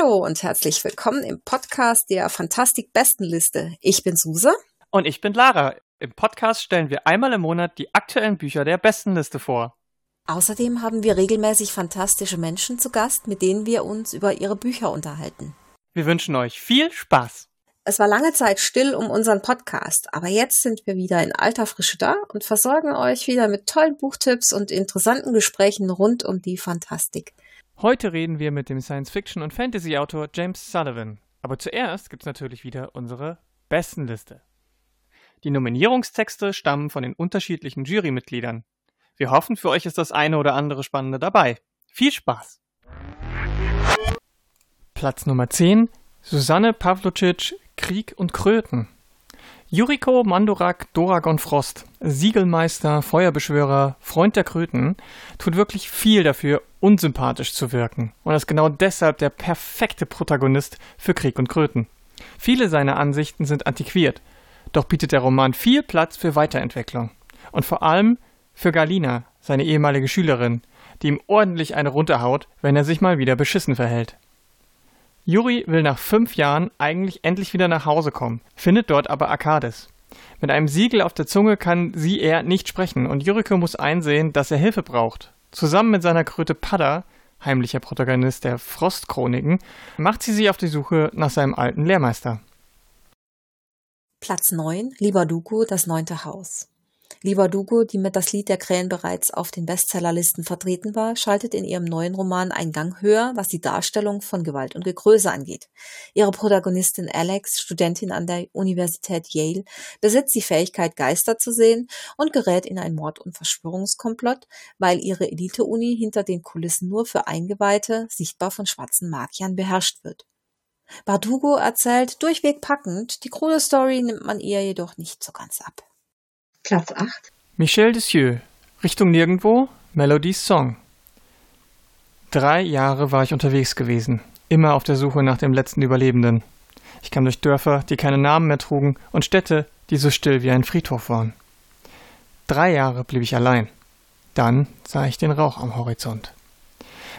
Hallo und herzlich willkommen im Podcast der Fantastik Bestenliste. Ich bin Suse. Und ich bin Lara. Im Podcast stellen wir einmal im Monat die aktuellen Bücher der Bestenliste vor. Außerdem haben wir regelmäßig fantastische Menschen zu Gast, mit denen wir uns über ihre Bücher unterhalten. Wir wünschen euch viel Spaß. Es war lange Zeit still um unseren Podcast, aber jetzt sind wir wieder in alter Frische da und versorgen euch wieder mit tollen Buchtipps und interessanten Gesprächen rund um die Fantastik. Heute reden wir mit dem Science-Fiction- und Fantasy-Autor James Sullivan. Aber zuerst gibt's natürlich wieder unsere Bestenliste. Die Nominierungstexte stammen von den unterschiedlichen Jurymitgliedern. Wir hoffen, für euch ist das eine oder andere Spannende dabei. Viel Spaß! Platz Nummer 10 Susanne Pavlocic Krieg und Kröten. Juriko Mandorak Doragon Frost, Siegelmeister, Feuerbeschwörer, Freund der Kröten, tut wirklich viel dafür, unsympathisch zu wirken und ist genau deshalb der perfekte Protagonist für Krieg und Kröten. Viele seiner Ansichten sind antiquiert, doch bietet der Roman viel Platz für Weiterentwicklung. Und vor allem für Galina, seine ehemalige Schülerin, die ihm ordentlich eine runterhaut, wenn er sich mal wieder beschissen verhält. Juri will nach fünf Jahren eigentlich endlich wieder nach Hause kommen, findet dort aber Arkades. Mit einem Siegel auf der Zunge kann sie er nicht sprechen und Juriko muss einsehen, dass er Hilfe braucht. Zusammen mit seiner Kröte Padda, heimlicher Protagonist der Frostchroniken, macht sie sich auf die Suche nach seinem alten Lehrmeister. Platz 9, Lieber Duku, das neunte Haus. Lieber Dugo, die mit Das Lied der Krähen bereits auf den Bestsellerlisten vertreten war, schaltet in ihrem neuen Roman einen Gang höher, was die Darstellung von Gewalt und Gegröße angeht. Ihre Protagonistin Alex, Studentin an der Universität Yale, besitzt die Fähigkeit, Geister zu sehen und gerät in ein Mord- und Verschwörungskomplott, weil ihre Elite-Uni hinter den Kulissen nur für Eingeweihte, sichtbar von schwarzen Magiern, beherrscht wird. Bardugo erzählt durchweg packend, die krude Story nimmt man ihr jedoch nicht so ganz ab. Platz 8. Michel Desieux, Richtung Nirgendwo, Melodies Song. Drei Jahre war ich unterwegs gewesen, immer auf der Suche nach dem letzten Überlebenden. Ich kam durch Dörfer, die keine Namen mehr trugen, und Städte, die so still wie ein Friedhof waren. Drei Jahre blieb ich allein. Dann sah ich den Rauch am Horizont.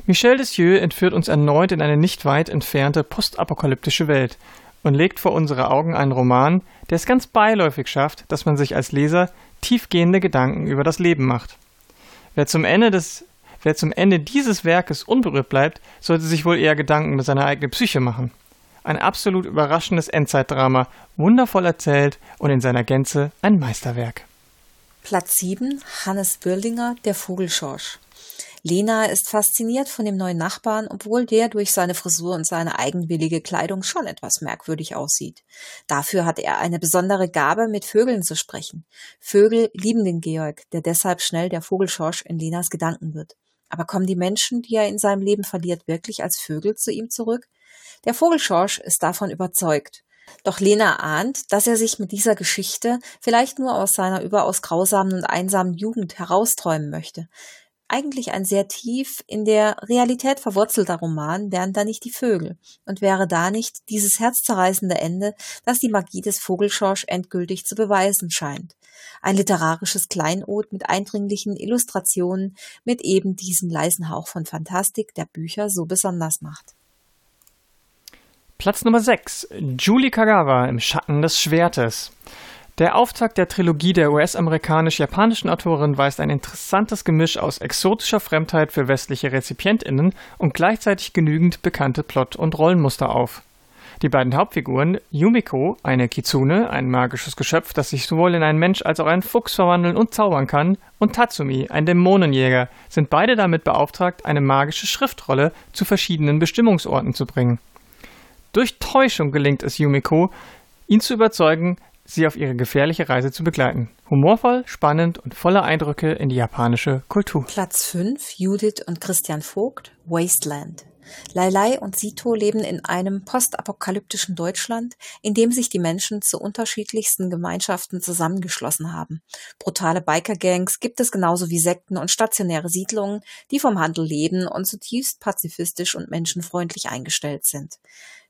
Michel Desieux entführt uns erneut in eine nicht weit entfernte postapokalyptische Welt, und legt vor unsere Augen einen Roman, der es ganz beiläufig schafft, dass man sich als Leser tiefgehende Gedanken über das Leben macht. Wer zum Ende des Wer zum Ende dieses Werkes unberührt bleibt, sollte sich wohl eher Gedanken über seine eigene Psyche machen. Ein absolut überraschendes Endzeitdrama, wundervoll erzählt und in seiner Gänze ein Meisterwerk. Platz 7 Hannes Birlinger, Der Vogelschorsch. Lena ist fasziniert von dem neuen Nachbarn, obwohl der durch seine Frisur und seine eigenwillige Kleidung schon etwas merkwürdig aussieht. Dafür hat er eine besondere Gabe, mit Vögeln zu sprechen. Vögel lieben den Georg, der deshalb schnell der Vogelschorsch in Lenas Gedanken wird. Aber kommen die Menschen, die er in seinem Leben verliert, wirklich als Vögel zu ihm zurück? Der Vogelschorsch ist davon überzeugt. Doch Lena ahnt, dass er sich mit dieser Geschichte vielleicht nur aus seiner überaus grausamen und einsamen Jugend herausträumen möchte eigentlich ein sehr tief in der Realität verwurzelter Roman wären da nicht die Vögel und wäre da nicht dieses herzzerreißende Ende, das die Magie des Vogelschorsch endgültig zu beweisen scheint. Ein literarisches Kleinod mit eindringlichen Illustrationen, mit eben diesem leisen Hauch von Fantastik, der Bücher so besonders macht. Platz Nummer 6. Julie Kagawa im Schatten des Schwertes. Der Auftakt der Trilogie der US-amerikanisch-japanischen Autorin weist ein interessantes Gemisch aus exotischer Fremdheit für westliche RezipientInnen und gleichzeitig genügend bekannte Plot- und Rollenmuster auf. Die beiden Hauptfiguren, Yumiko, eine Kitsune, ein magisches Geschöpf, das sich sowohl in einen Mensch als auch einen Fuchs verwandeln und zaubern kann, und Tatsumi, ein Dämonenjäger, sind beide damit beauftragt, eine magische Schriftrolle zu verschiedenen Bestimmungsorten zu bringen. Durch Täuschung gelingt es Yumiko, ihn zu überzeugen, sie auf ihre gefährliche Reise zu begleiten. Humorvoll, spannend und voller Eindrücke in die japanische Kultur. Platz 5 Judith und Christian Vogt Wasteland. Lailai und Sito leben in einem postapokalyptischen Deutschland, in dem sich die Menschen zu unterschiedlichsten Gemeinschaften zusammengeschlossen haben. Brutale Bikergangs gibt es genauso wie Sekten und stationäre Siedlungen, die vom Handel leben und zutiefst pazifistisch und menschenfreundlich eingestellt sind.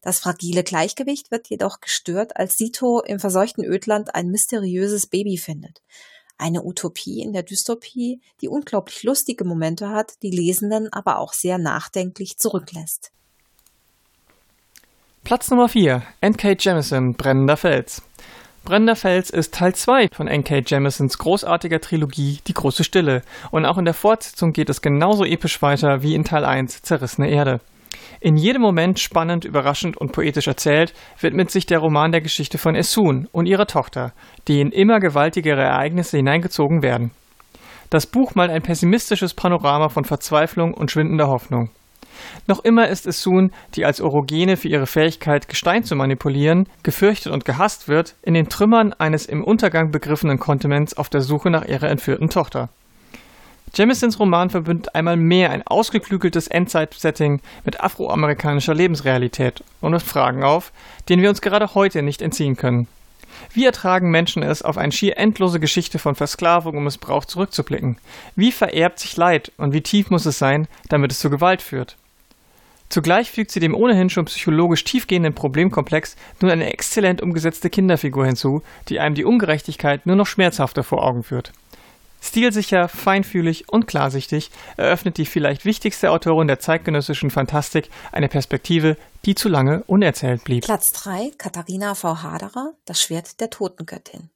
Das fragile Gleichgewicht wird jedoch gestört, als Sito im verseuchten Ödland ein mysteriöses Baby findet. Eine Utopie in der Dystopie, die unglaublich lustige Momente hat, die Lesenden aber auch sehr nachdenklich zurücklässt. Platz Nummer 4. N.K. Jemisin, Brennender Fels. Brennender Fels ist Teil 2 von N.K. Jemisons großartiger Trilogie Die große Stille. Und auch in der Fortsetzung geht es genauso episch weiter wie in Teil 1 Zerrissene Erde. In jedem Moment spannend, überraschend und poetisch erzählt, widmet sich der Roman der Geschichte von Essun und ihrer Tochter, die in immer gewaltigere Ereignisse hineingezogen werden. Das Buch malt ein pessimistisches Panorama von Verzweiflung und schwindender Hoffnung. Noch immer ist Essun, die als Orogene für ihre Fähigkeit, Gestein zu manipulieren, gefürchtet und gehasst wird, in den Trümmern eines im Untergang begriffenen Kontinents auf der Suche nach ihrer entführten Tochter. Jemisons Roman verbindet einmal mehr ein ausgeklügeltes Endzeit-Setting mit afroamerikanischer Lebensrealität und wirft Fragen auf, denen wir uns gerade heute nicht entziehen können. Wie ertragen Menschen es, auf eine schier endlose Geschichte von Versklavung und Missbrauch zurückzublicken? Wie vererbt sich Leid und wie tief muss es sein, damit es zu Gewalt führt? Zugleich fügt sie dem ohnehin schon psychologisch tiefgehenden Problemkomplex nun eine exzellent umgesetzte Kinderfigur hinzu, die einem die Ungerechtigkeit nur noch schmerzhafter vor Augen führt. Stilsicher, feinfühlig und klarsichtig eröffnet die vielleicht wichtigste Autorin der zeitgenössischen Fantastik eine Perspektive, die zu lange unerzählt blieb. Platz 3, Katharina V. Haderer, Das Schwert der Totengöttin.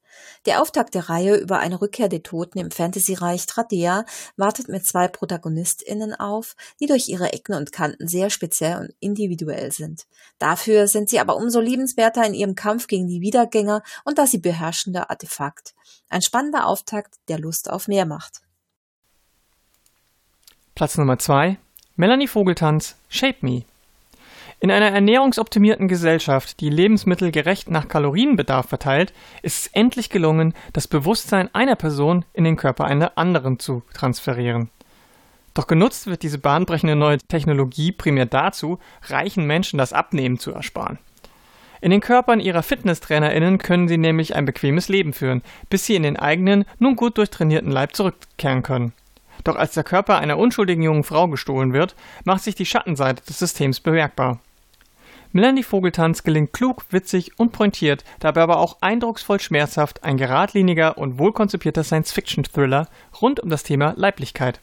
Der Auftakt der Reihe über eine Rückkehr der Toten im Fantasy-Reich Tradea wartet mit zwei ProtagonistInnen auf, die durch ihre Ecken und Kanten sehr speziell und individuell sind. Dafür sind sie aber umso liebenswerter in ihrem Kampf gegen die Wiedergänger und das sie beherrschende Artefakt. Ein spannender Auftakt, der Lust auf mehr macht. Platz Nummer 2 Melanie Vogeltanz Shape Me in einer ernährungsoptimierten Gesellschaft, die Lebensmittel gerecht nach Kalorienbedarf verteilt, ist es endlich gelungen, das Bewusstsein einer Person in den Körper einer anderen zu transferieren. Doch genutzt wird diese bahnbrechende neue Technologie primär dazu, reichen Menschen das Abnehmen zu ersparen. In den Körpern ihrer Fitnesstrainerinnen können sie nämlich ein bequemes Leben führen, bis sie in den eigenen, nun gut durchtrainierten Leib zurückkehren können. Doch als der Körper einer unschuldigen jungen Frau gestohlen wird, macht sich die Schattenseite des Systems bemerkbar. Melanie Vogeltanz gelingt klug, witzig und pointiert, dabei aber auch eindrucksvoll schmerzhaft ein geradliniger und wohlkonzipierter Science-Fiction-Thriller rund um das Thema Leiblichkeit,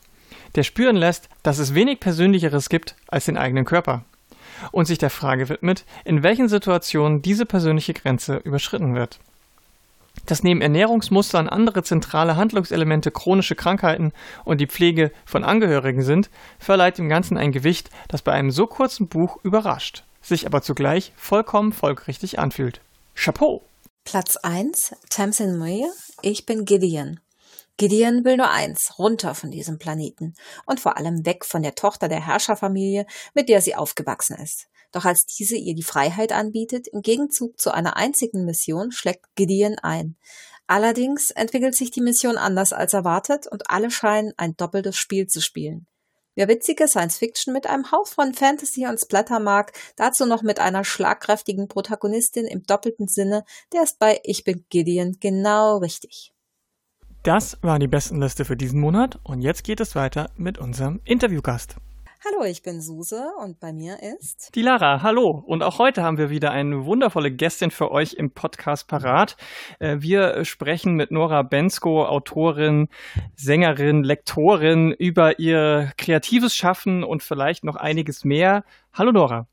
der spüren lässt, dass es wenig Persönlicheres gibt als den eigenen Körper. Und sich der Frage widmet, in welchen Situationen diese persönliche Grenze überschritten wird. Dass neben Ernährungsmustern andere zentrale Handlungselemente chronische Krankheiten und die Pflege von Angehörigen sind, verleiht dem Ganzen ein Gewicht, das bei einem so kurzen Buch überrascht sich aber zugleich vollkommen folgerichtig anfühlt. Chapeau! Platz 1, Tamsin Muir, ich bin Gideon. Gideon will nur eins, runter von diesem Planeten und vor allem weg von der Tochter der Herrscherfamilie, mit der sie aufgewachsen ist. Doch als diese ihr die Freiheit anbietet, im Gegenzug zu einer einzigen Mission, schlägt Gideon ein. Allerdings entwickelt sich die Mission anders als erwartet und alle scheinen ein doppeltes Spiel zu spielen. Wer witzige Science-Fiction mit einem Hauch von Fantasy und Splatter mag, dazu noch mit einer schlagkräftigen Protagonistin im doppelten Sinne, der ist bei Ich bin Gideon genau richtig. Das war die besten Liste für diesen Monat und jetzt geht es weiter mit unserem Interviewgast. Hallo, ich bin Suse und bei mir ist die Lara. Hallo. Und auch heute haben wir wieder eine wundervolle Gästin für euch im Podcast parat. Äh, wir sprechen mit Nora Bensko, Autorin, Sängerin, Lektorin über ihr kreatives Schaffen und vielleicht noch einiges mehr. Hallo Nora.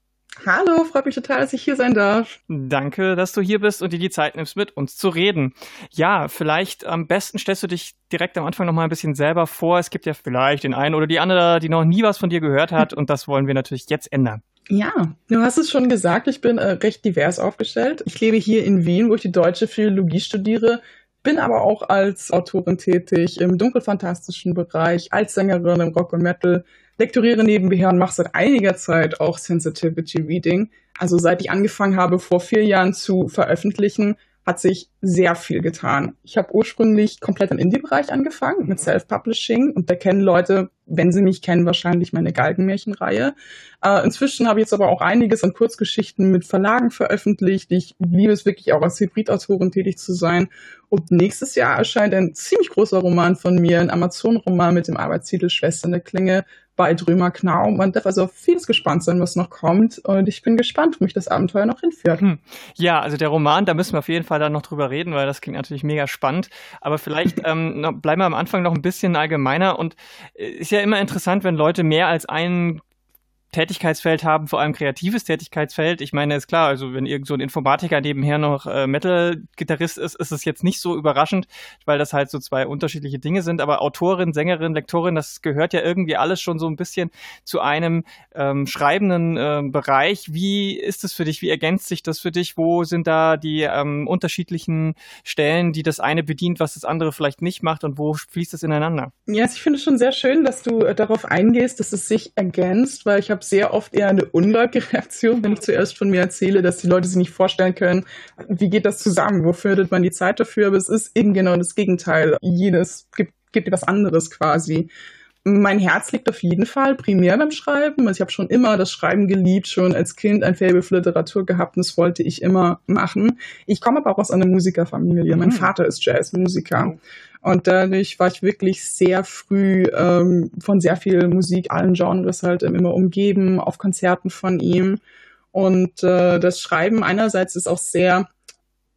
Hallo, freut mich total, dass ich hier sein darf. Danke, dass du hier bist und dir die Zeit nimmst, mit uns zu reden. Ja, vielleicht am besten stellst du dich direkt am Anfang noch mal ein bisschen selber vor. Es gibt ja vielleicht den einen oder die andere, die noch nie was von dir gehört hat und das wollen wir natürlich jetzt ändern. Ja, du hast es schon gesagt, ich bin äh, recht divers aufgestellt. Ich lebe hier in Wien, wo ich die deutsche Philologie studiere, bin aber auch als Autorin tätig im dunkelfantastischen Bereich, als Sängerin im Rock und Metal, lektoriere nebenher und mache seit einiger Zeit auch Sensitivity Reading. Also seit ich angefangen habe, vor vier Jahren zu veröffentlichen, hat sich sehr viel getan. Ich habe ursprünglich komplett im Indie-Bereich angefangen mit Self-Publishing und da kennen Leute, wenn sie mich kennen, wahrscheinlich meine Galgenmärchenreihe. Äh, inzwischen habe ich jetzt aber auch einiges an Kurzgeschichten mit Verlagen veröffentlicht. Ich liebe es wirklich auch als Hybridautorin tätig zu sein. Und nächstes Jahr erscheint ein ziemlich großer Roman von mir, ein Amazon-Roman mit dem Arbeitstitel Schwestern der Klinge bei Drömer Knau. Man darf also auf vieles gespannt sein, was noch kommt. Und ich bin gespannt, wo mich das Abenteuer noch hinführt. Hm. Ja, also der Roman, da müssen wir auf jeden Fall dann noch drüber reden, weil das klingt natürlich mega spannend. Aber vielleicht ähm, noch, bleiben wir am Anfang noch ein bisschen allgemeiner. Und äh, ist ja immer interessant, wenn Leute mehr als einen Tätigkeitsfeld haben, vor allem kreatives Tätigkeitsfeld. Ich meine, ist klar, also wenn irgend so ein Informatiker nebenher noch äh, Metal-Gitarrist ist, ist es jetzt nicht so überraschend, weil das halt so zwei unterschiedliche Dinge sind. Aber Autorin, Sängerin, Lektorin, das gehört ja irgendwie alles schon so ein bisschen zu einem ähm, schreibenden äh, Bereich. Wie ist es für dich? Wie ergänzt sich das für dich? Wo sind da die ähm, unterschiedlichen Stellen, die das eine bedient, was das andere vielleicht nicht macht und wo fließt es ineinander? Ja, also ich finde es schon sehr schön, dass du äh, darauf eingehst, dass es sich ergänzt, weil ich habe sehr oft eher eine ungläubige Reaktion, wenn ich zuerst von mir erzähle, dass die Leute sich nicht vorstellen können, wie geht das zusammen, wo findet man die Zeit dafür, aber es ist eben genau das Gegenteil. Jedes gibt, gibt etwas anderes quasi. Mein Herz liegt auf jeden Fall primär beim Schreiben. Also ich habe schon immer das Schreiben geliebt, schon als Kind ein Faible für Literatur gehabt und das wollte ich immer machen. Ich komme aber auch aus einer Musikerfamilie. Mein mhm. Vater ist Jazzmusiker. Und dadurch war ich wirklich sehr früh ähm, von sehr viel Musik, allen Genres halt ähm, immer umgeben, auf Konzerten von ihm. Und äh, das Schreiben einerseits ist auch sehr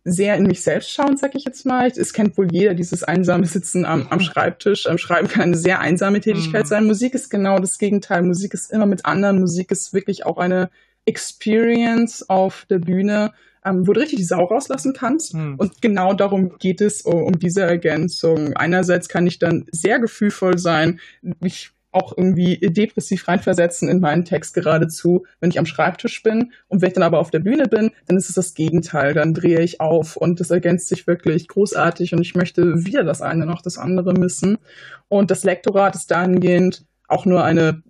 sehr in mich selbst schauen, sag ich jetzt mal. Es kennt wohl jeder dieses einsame Sitzen am, am Schreibtisch. Am Schreiben kann eine sehr einsame Tätigkeit mhm. sein. Musik ist genau das Gegenteil. Musik ist immer mit anderen. Musik ist wirklich auch eine Experience auf der Bühne, ähm, wo du richtig die Sau rauslassen kannst. Mhm. Und genau darum geht es, um, um diese Ergänzung. Einerseits kann ich dann sehr gefühlvoll sein. Ich auch irgendwie depressiv reinversetzen in meinen Text geradezu, wenn ich am Schreibtisch bin. Und wenn ich dann aber auf der Bühne bin, dann ist es das Gegenteil. Dann drehe ich auf und das ergänzt sich wirklich großartig und ich möchte weder das eine noch das andere missen. Und das Lektorat ist dahingehend auch nur eine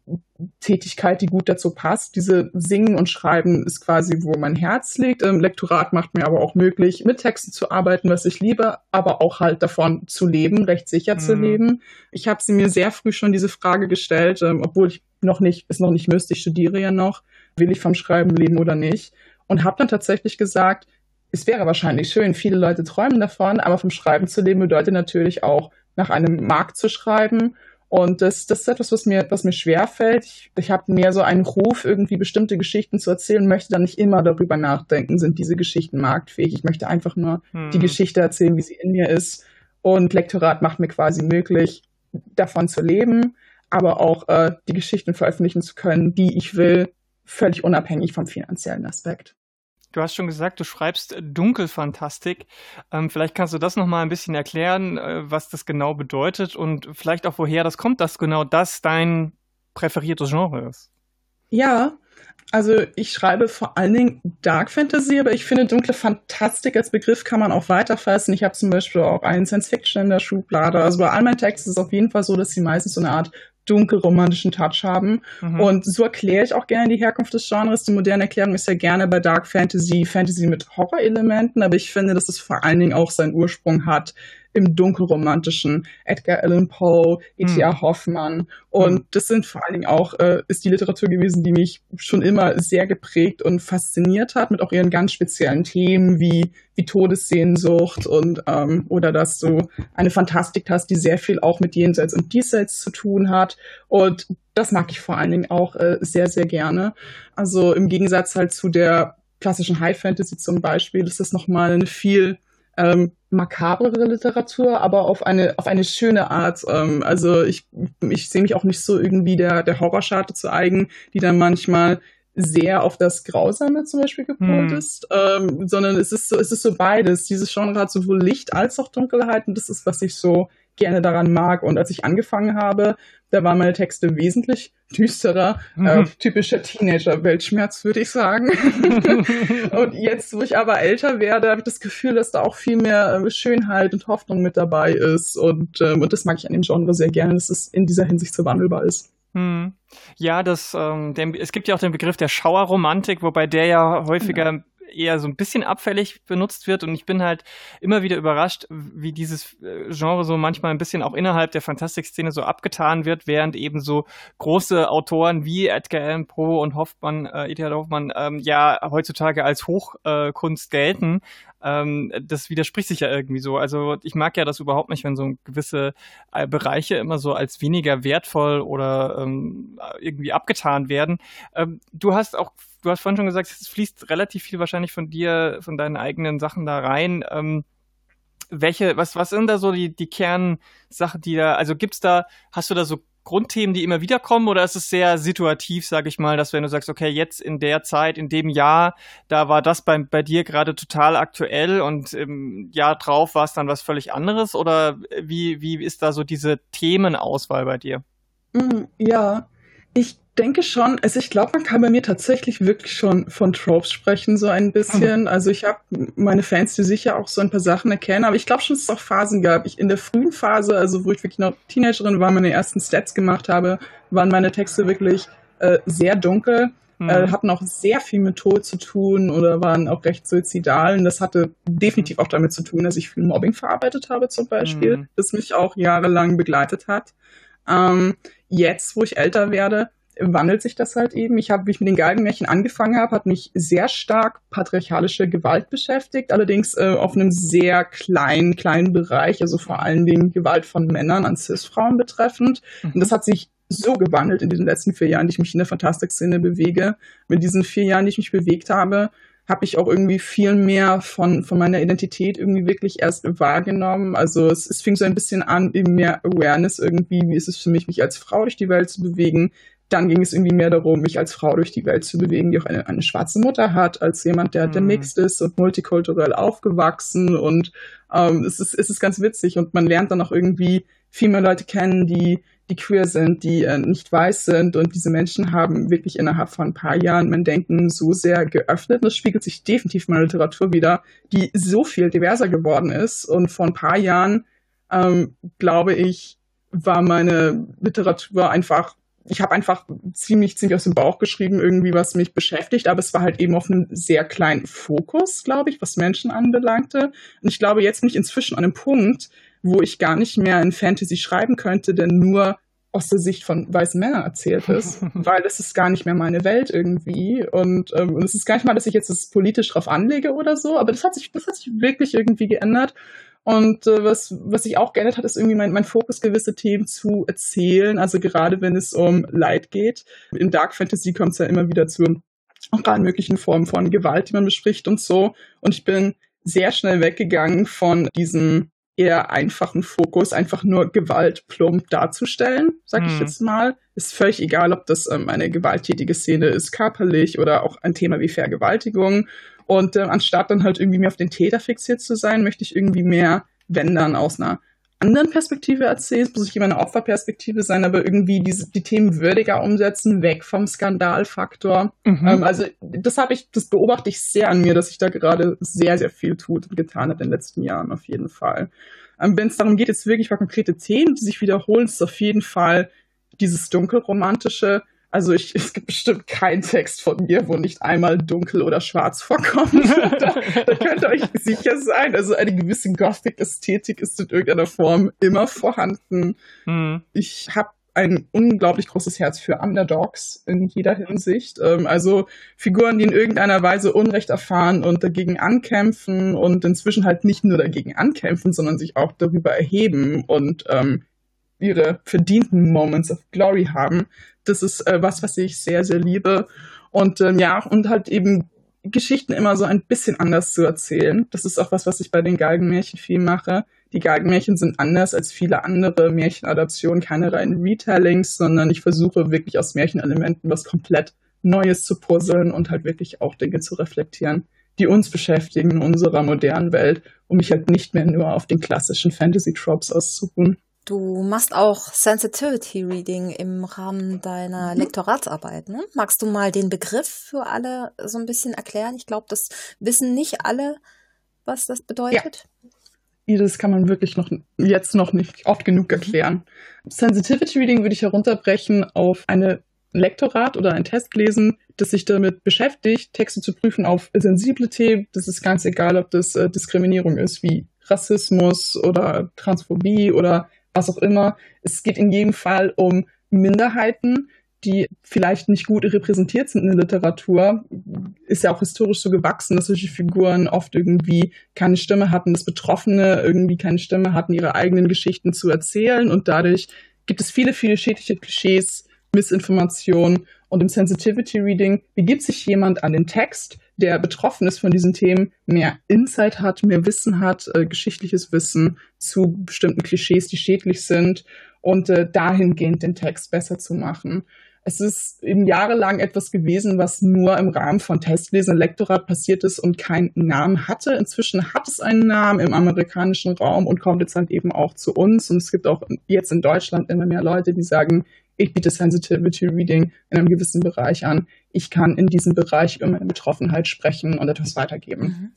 Tätigkeit, die gut dazu passt. Diese Singen und Schreiben ist quasi, wo mein Herz liegt. Ähm, Lektorat macht mir aber auch möglich, mit Texten zu arbeiten, was ich liebe, aber auch halt davon zu leben, recht sicher mhm. zu leben. Ich habe sie mir sehr früh schon diese Frage gestellt, ähm, obwohl ich noch nicht, es noch nicht müsste, ich studiere ja noch, will ich vom Schreiben leben oder nicht? Und habe dann tatsächlich gesagt, es wäre wahrscheinlich schön, viele Leute träumen davon, aber vom Schreiben zu leben bedeutet natürlich auch, nach einem Markt zu schreiben und das, das ist etwas, was mir, was mir schwerfällt. Ich, ich habe mehr so einen Ruf, irgendwie bestimmte Geschichten zu erzählen, möchte dann nicht immer darüber nachdenken, sind diese Geschichten marktfähig. Ich möchte einfach nur hm. die Geschichte erzählen, wie sie in mir ist. Und Lektorat macht mir quasi möglich, davon zu leben, aber auch äh, die Geschichten veröffentlichen zu können, die ich will, völlig unabhängig vom finanziellen Aspekt. Du hast schon gesagt, du schreibst Dunkelfantastik. Ähm, vielleicht kannst du das noch mal ein bisschen erklären, äh, was das genau bedeutet und vielleicht auch woher das kommt, dass genau das dein präferiertes Genre ist. Ja, also ich schreibe vor allen Dingen Dark Fantasy, aber ich finde dunkle Fantastik als Begriff kann man auch weiterfassen. Ich habe zum Beispiel auch einen Science Fiction in der Schublade. Also bei all meinen Texten ist es auf jeden Fall so, dass sie meistens so eine Art dunkelromantischen Touch haben. Mhm. Und so erkläre ich auch gerne die Herkunft des Genres. Die moderne Erklärung ist ja gerne bei Dark Fantasy, Fantasy mit Horrorelementen, aber ich finde, dass es vor allen Dingen auch seinen Ursprung hat im dunkelromantischen Edgar Allan Poe, E.T.A. Hm. Hoffmann. Und hm. das sind vor allen Dingen auch, äh, ist die Literatur gewesen, die mich schon immer sehr geprägt und fasziniert hat, mit auch ihren ganz speziellen Themen wie, wie Todessehnsucht und ähm, oder dass du eine Fantastik hast, die sehr viel auch mit Jenseits und Diesseits zu tun hat. Und das mag ich vor allen Dingen auch äh, sehr, sehr gerne. Also im Gegensatz halt zu der klassischen High Fantasy zum Beispiel, ist das nochmal eine viel ähm, makabrere Literatur, aber auf eine, auf eine schöne Art. Ähm, also ich, ich sehe mich auch nicht so irgendwie der, der Horrorscharte zu eigen, die dann manchmal sehr auf das Grausame zum Beispiel gepolt hm. ist, ähm, sondern es ist so, es ist so beides. Dieses Genre hat sowohl Licht als auch Dunkelheit und das ist, was ich so gerne daran mag. Und als ich angefangen habe, da waren meine Texte wesentlich düsterer, mhm. äh, typischer Teenager-Weltschmerz, würde ich sagen. und jetzt, wo ich aber älter werde, habe ich das Gefühl, dass da auch viel mehr äh, Schönheit und Hoffnung mit dabei ist. Und, ähm, und das mag ich an dem Genre sehr gerne, dass es in dieser Hinsicht so wandelbar ist. Hm. Ja, das, ähm, der, es gibt ja auch den Begriff der Schauerromantik, wobei der ja häufiger ja eher so ein bisschen abfällig benutzt wird. Und ich bin halt immer wieder überrascht, wie dieses äh, Genre so manchmal ein bisschen auch innerhalb der Fantastikszene so abgetan wird, während eben so große Autoren wie Edgar Allan Poe und Hoffmann, äh, E.T.H. Hoffmann, ähm, ja heutzutage als Hochkunst äh, gelten. Ähm, das widerspricht sich ja irgendwie so. Also ich mag ja das überhaupt nicht, wenn so gewisse äh, Bereiche immer so als weniger wertvoll oder ähm, irgendwie abgetan werden. Ähm, du hast auch du hast vorhin schon gesagt, es fließt relativ viel wahrscheinlich von dir, von deinen eigenen Sachen da rein. Ähm, welche, was, was sind da so die, die Kernsachen, die da, also gibt's da, hast du da so Grundthemen, die immer wieder kommen, oder ist es sehr situativ, sage ich mal, dass wenn du sagst, okay, jetzt in der Zeit, in dem Jahr, da war das bei, bei dir gerade total aktuell und im Jahr drauf war es dann was völlig anderes? Oder wie, wie ist da so diese Themenauswahl bei dir? Mm, ja, ich denke schon, also ich glaube, man kann bei mir tatsächlich wirklich schon von Tropes sprechen, so ein bisschen. Also ich habe meine Fans, die sicher auch so ein paar Sachen erkennen, aber ich glaube schon, dass es auch Phasen gab. Ich in der frühen Phase, also wo ich wirklich noch Teenagerin war, meine ersten Stats gemacht habe, waren meine Texte wirklich äh, sehr dunkel, mhm. äh, hatten auch sehr viel mit Tod zu tun oder waren auch recht suizidal. Und das hatte definitiv auch damit zu tun, dass ich viel Mobbing verarbeitet habe zum Beispiel, mhm. das mich auch jahrelang begleitet hat. Ähm, jetzt, wo ich älter werde, wandelt sich das halt eben. Ich habe, wie ich mit den Galgenmärchen angefangen habe, hat mich sehr stark patriarchalische Gewalt beschäftigt, allerdings äh, auf einem sehr kleinen, kleinen Bereich, also vor allen Dingen Gewalt von Männern an Cis-Frauen betreffend. Mhm. Und das hat sich so gewandelt in den letzten vier Jahren, die ich mich in der Fantastik-Szene bewege. Mit diesen vier Jahren, die ich mich bewegt habe, habe ich auch irgendwie viel mehr von, von meiner Identität irgendwie wirklich erst wahrgenommen. Also es, es fing so ein bisschen an, eben mehr Awareness irgendwie, wie ist es für mich, mich als Frau durch die Welt zu bewegen. Dann ging es irgendwie mehr darum, mich als Frau durch die Welt zu bewegen, die auch eine, eine schwarze Mutter hat, als jemand, der, der mhm. mixed ist und multikulturell aufgewachsen. Und ähm, es, ist, es ist ganz witzig und man lernt dann auch irgendwie viel mehr Leute kennen, die die queer sind, die äh, nicht weiß sind. Und diese Menschen haben wirklich innerhalb von ein paar Jahren mein Denken so sehr geöffnet. Und das spiegelt sich definitiv in meiner Literatur wieder, die so viel diverser geworden ist. Und vor ein paar Jahren, ähm, glaube ich, war meine Literatur einfach ich habe einfach ziemlich, ziemlich aus dem Bauch geschrieben, irgendwie, was mich beschäftigt, aber es war halt eben auf einem sehr kleinen Fokus, glaube ich, was Menschen anbelangte. Und ich glaube, jetzt bin ich inzwischen an einem Punkt, wo ich gar nicht mehr in Fantasy schreiben könnte, der nur aus der Sicht von weißen Männern erzählt ist, weil das ist gar nicht mehr meine Welt irgendwie. Und, ähm, und es ist gar nicht mal, dass ich jetzt das politisch drauf anlege oder so, aber das hat sich, das hat sich wirklich irgendwie geändert. Und äh, was, was sich auch geändert hat, ist irgendwie mein, mein Fokus, gewisse Themen zu erzählen, also gerade wenn es um Leid geht. In Dark Fantasy kommt es ja immer wieder zu auch allen möglichen Formen von Gewalt, die man bespricht und so. Und ich bin sehr schnell weggegangen von diesem eher einfachen Fokus, einfach nur Gewalt plump darzustellen, sag hm. ich jetzt mal. Ist völlig egal, ob das ähm, eine gewalttätige Szene ist, körperlich oder auch ein Thema wie Vergewaltigung. Und äh, anstatt dann halt irgendwie mehr auf den Täter fixiert zu sein, möchte ich irgendwie mehr, wenn dann aus einer anderen Perspektive erzählen. Es muss nicht immer eine Opferperspektive sein, aber irgendwie diese, die Themen würdiger umsetzen, weg vom Skandalfaktor. Mhm. Ähm, also das habe ich, das beobachte ich sehr an mir, dass ich da gerade sehr, sehr viel tut und getan habe in den letzten Jahren auf jeden Fall. Ähm, Wenn es darum geht, jetzt wirklich mal konkrete Themen, die sich wiederholen, ist auf jeden Fall dieses dunkelromantische, also ich, es gibt bestimmt keinen Text von mir, wo nicht einmal dunkel oder schwarz vorkommt. da, da könnt ihr euch sicher sein. Also eine gewisse Gothic-Ästhetik ist in irgendeiner Form immer vorhanden. Mhm. Ich habe ein unglaublich großes Herz für Underdogs in jeder Hinsicht. Ähm, also Figuren, die in irgendeiner Weise Unrecht erfahren und dagegen ankämpfen und inzwischen halt nicht nur dagegen ankämpfen, sondern sich auch darüber erheben und ähm, ihre verdienten Moments of Glory haben das ist äh, was, was ich sehr, sehr liebe. Und ähm, ja, und halt eben Geschichten immer so ein bisschen anders zu erzählen. Das ist auch was, was ich bei den Galgenmärchen viel mache. Die Galgenmärchen sind anders als viele andere Märchenadaptionen, keine reinen Retellings, sondern ich versuche wirklich aus Märchenelementen was komplett Neues zu puzzeln und halt wirklich auch Dinge zu reflektieren, die uns beschäftigen in unserer modernen Welt, um mich halt nicht mehr nur auf den klassischen Fantasy-Tropes auszuruhen. Du machst auch Sensitivity Reading im Rahmen deiner mhm. Lektoratsarbeit. Ne? Magst du mal den Begriff für alle so ein bisschen erklären? Ich glaube, das wissen nicht alle, was das bedeutet. Ja. Das kann man wirklich noch jetzt noch nicht oft genug mhm. erklären. Sensitivity Reading würde ich herunterbrechen auf eine Lektorat oder ein Test lesen, das sich damit beschäftigt, Texte zu prüfen auf sensible Themen. Das ist ganz egal, ob das äh, Diskriminierung ist, wie Rassismus oder Transphobie oder was auch immer. Es geht in jedem Fall um Minderheiten, die vielleicht nicht gut repräsentiert sind in der Literatur, ist ja auch historisch so gewachsen, dass solche Figuren oft irgendwie keine Stimme hatten, dass Betroffene irgendwie keine Stimme hatten, ihre eigenen Geschichten zu erzählen und dadurch gibt es viele, viele schädliche Klischees, Missinformationen und im Sensitivity Reading begibt sich jemand an den Text, der betroffen ist von diesen Themen, mehr Insight hat, mehr Wissen hat, äh, geschichtliches Wissen zu bestimmten Klischees, die schädlich sind und äh, dahingehend den Text besser zu machen. Es ist eben jahrelang etwas gewesen, was nur im Rahmen von Testlesen Lektorat passiert ist und keinen Namen hatte. Inzwischen hat es einen Namen im amerikanischen Raum und kommt jetzt halt eben auch zu uns. Und es gibt auch jetzt in Deutschland immer mehr Leute, die sagen, ich biete Sensitivity Reading in einem gewissen Bereich an. Ich kann in diesem Bereich über meine Betroffenheit sprechen und etwas weitergeben. Mhm.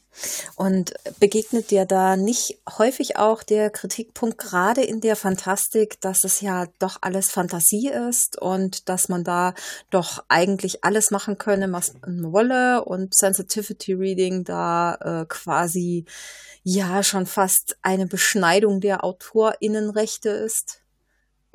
Und begegnet dir da nicht häufig auch der Kritikpunkt, gerade in der Fantastik, dass es ja doch alles Fantasie ist und dass man da doch eigentlich alles machen könne, was man wolle und Sensitivity Reading da äh, quasi ja schon fast eine Beschneidung der AutorInnenrechte ist?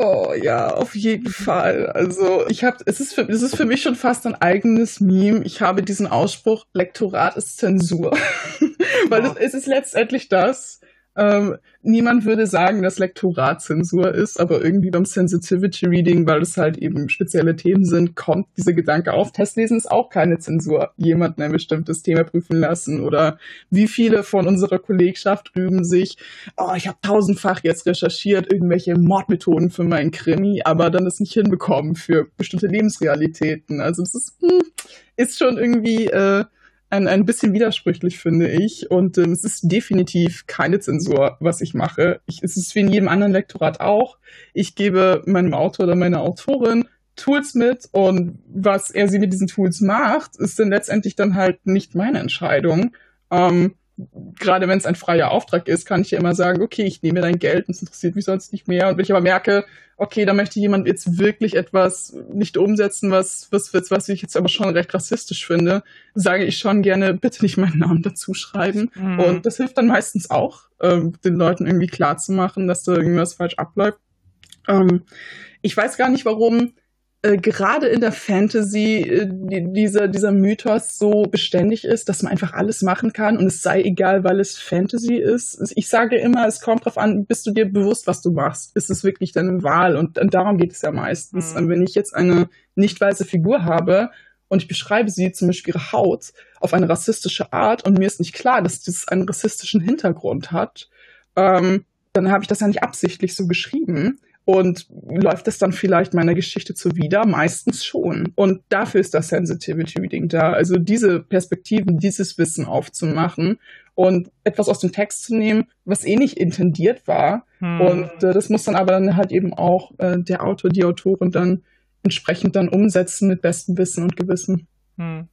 Oh ja, auf jeden Fall. Also ich habe, es ist für, es ist für mich schon fast ein eigenes Meme. Ich habe diesen Ausspruch: Lektorat ist Zensur, weil wow. es, es ist letztendlich das. Ähm, niemand würde sagen, dass Lektorat Zensur ist, aber irgendwie beim Sensitivity Reading, weil es halt eben spezielle Themen sind, kommt dieser Gedanke auf. Testlesen ist auch keine Zensur. Jemanden ein bestimmtes Thema prüfen lassen oder wie viele von unserer Kollegschaft üben sich, oh, ich habe tausendfach jetzt recherchiert, irgendwelche Mordmethoden für meinen Krimi, aber dann das nicht hinbekommen für bestimmte Lebensrealitäten. Also es ist, hm, ist schon irgendwie äh, ein, ein bisschen widersprüchlich, finde ich. Und ähm, es ist definitiv keine Zensur, was ich mache. Ich, es ist wie in jedem anderen Lektorat auch. Ich gebe meinem Autor oder meiner Autorin Tools mit und was er sie mit diesen Tools macht, ist dann letztendlich dann halt nicht meine Entscheidung. Ähm, gerade wenn es ein freier Auftrag ist, kann ich ja immer sagen, okay, ich nehme dein Geld und es interessiert mich sonst nicht mehr. Und wenn ich aber merke, okay, da möchte jemand jetzt wirklich etwas nicht umsetzen, was, was, was ich jetzt aber schon recht rassistisch finde, sage ich schon gerne, bitte nicht meinen Namen dazu schreiben. Mhm. Und das hilft dann meistens auch, ähm, den Leuten irgendwie klar zu machen, dass da irgendwas falsch abläuft. Ähm, ich weiß gar nicht, warum äh, gerade in der Fantasy äh, die, dieser, dieser Mythos so beständig ist, dass man einfach alles machen kann und es sei egal, weil es Fantasy ist. Ich sage immer, es kommt darauf an, bist du dir bewusst, was du machst? Ist es wirklich deine Wahl? Und, und darum geht es ja meistens. Mhm. Wenn ich jetzt eine nicht weiße Figur habe und ich beschreibe sie, zum Beispiel ihre Haut, auf eine rassistische Art und mir ist nicht klar, dass das einen rassistischen Hintergrund hat, ähm, dann habe ich das ja nicht absichtlich so geschrieben und läuft es dann vielleicht meiner Geschichte zuwider? Meistens schon. Und dafür ist das Sensitivity Reading da. Also diese Perspektiven, dieses Wissen aufzumachen und etwas aus dem Text zu nehmen, was eh nicht intendiert war. Hm. Und äh, das muss dann aber dann halt eben auch äh, der Autor, die Autorin dann entsprechend dann umsetzen mit bestem Wissen und Gewissen. Hm.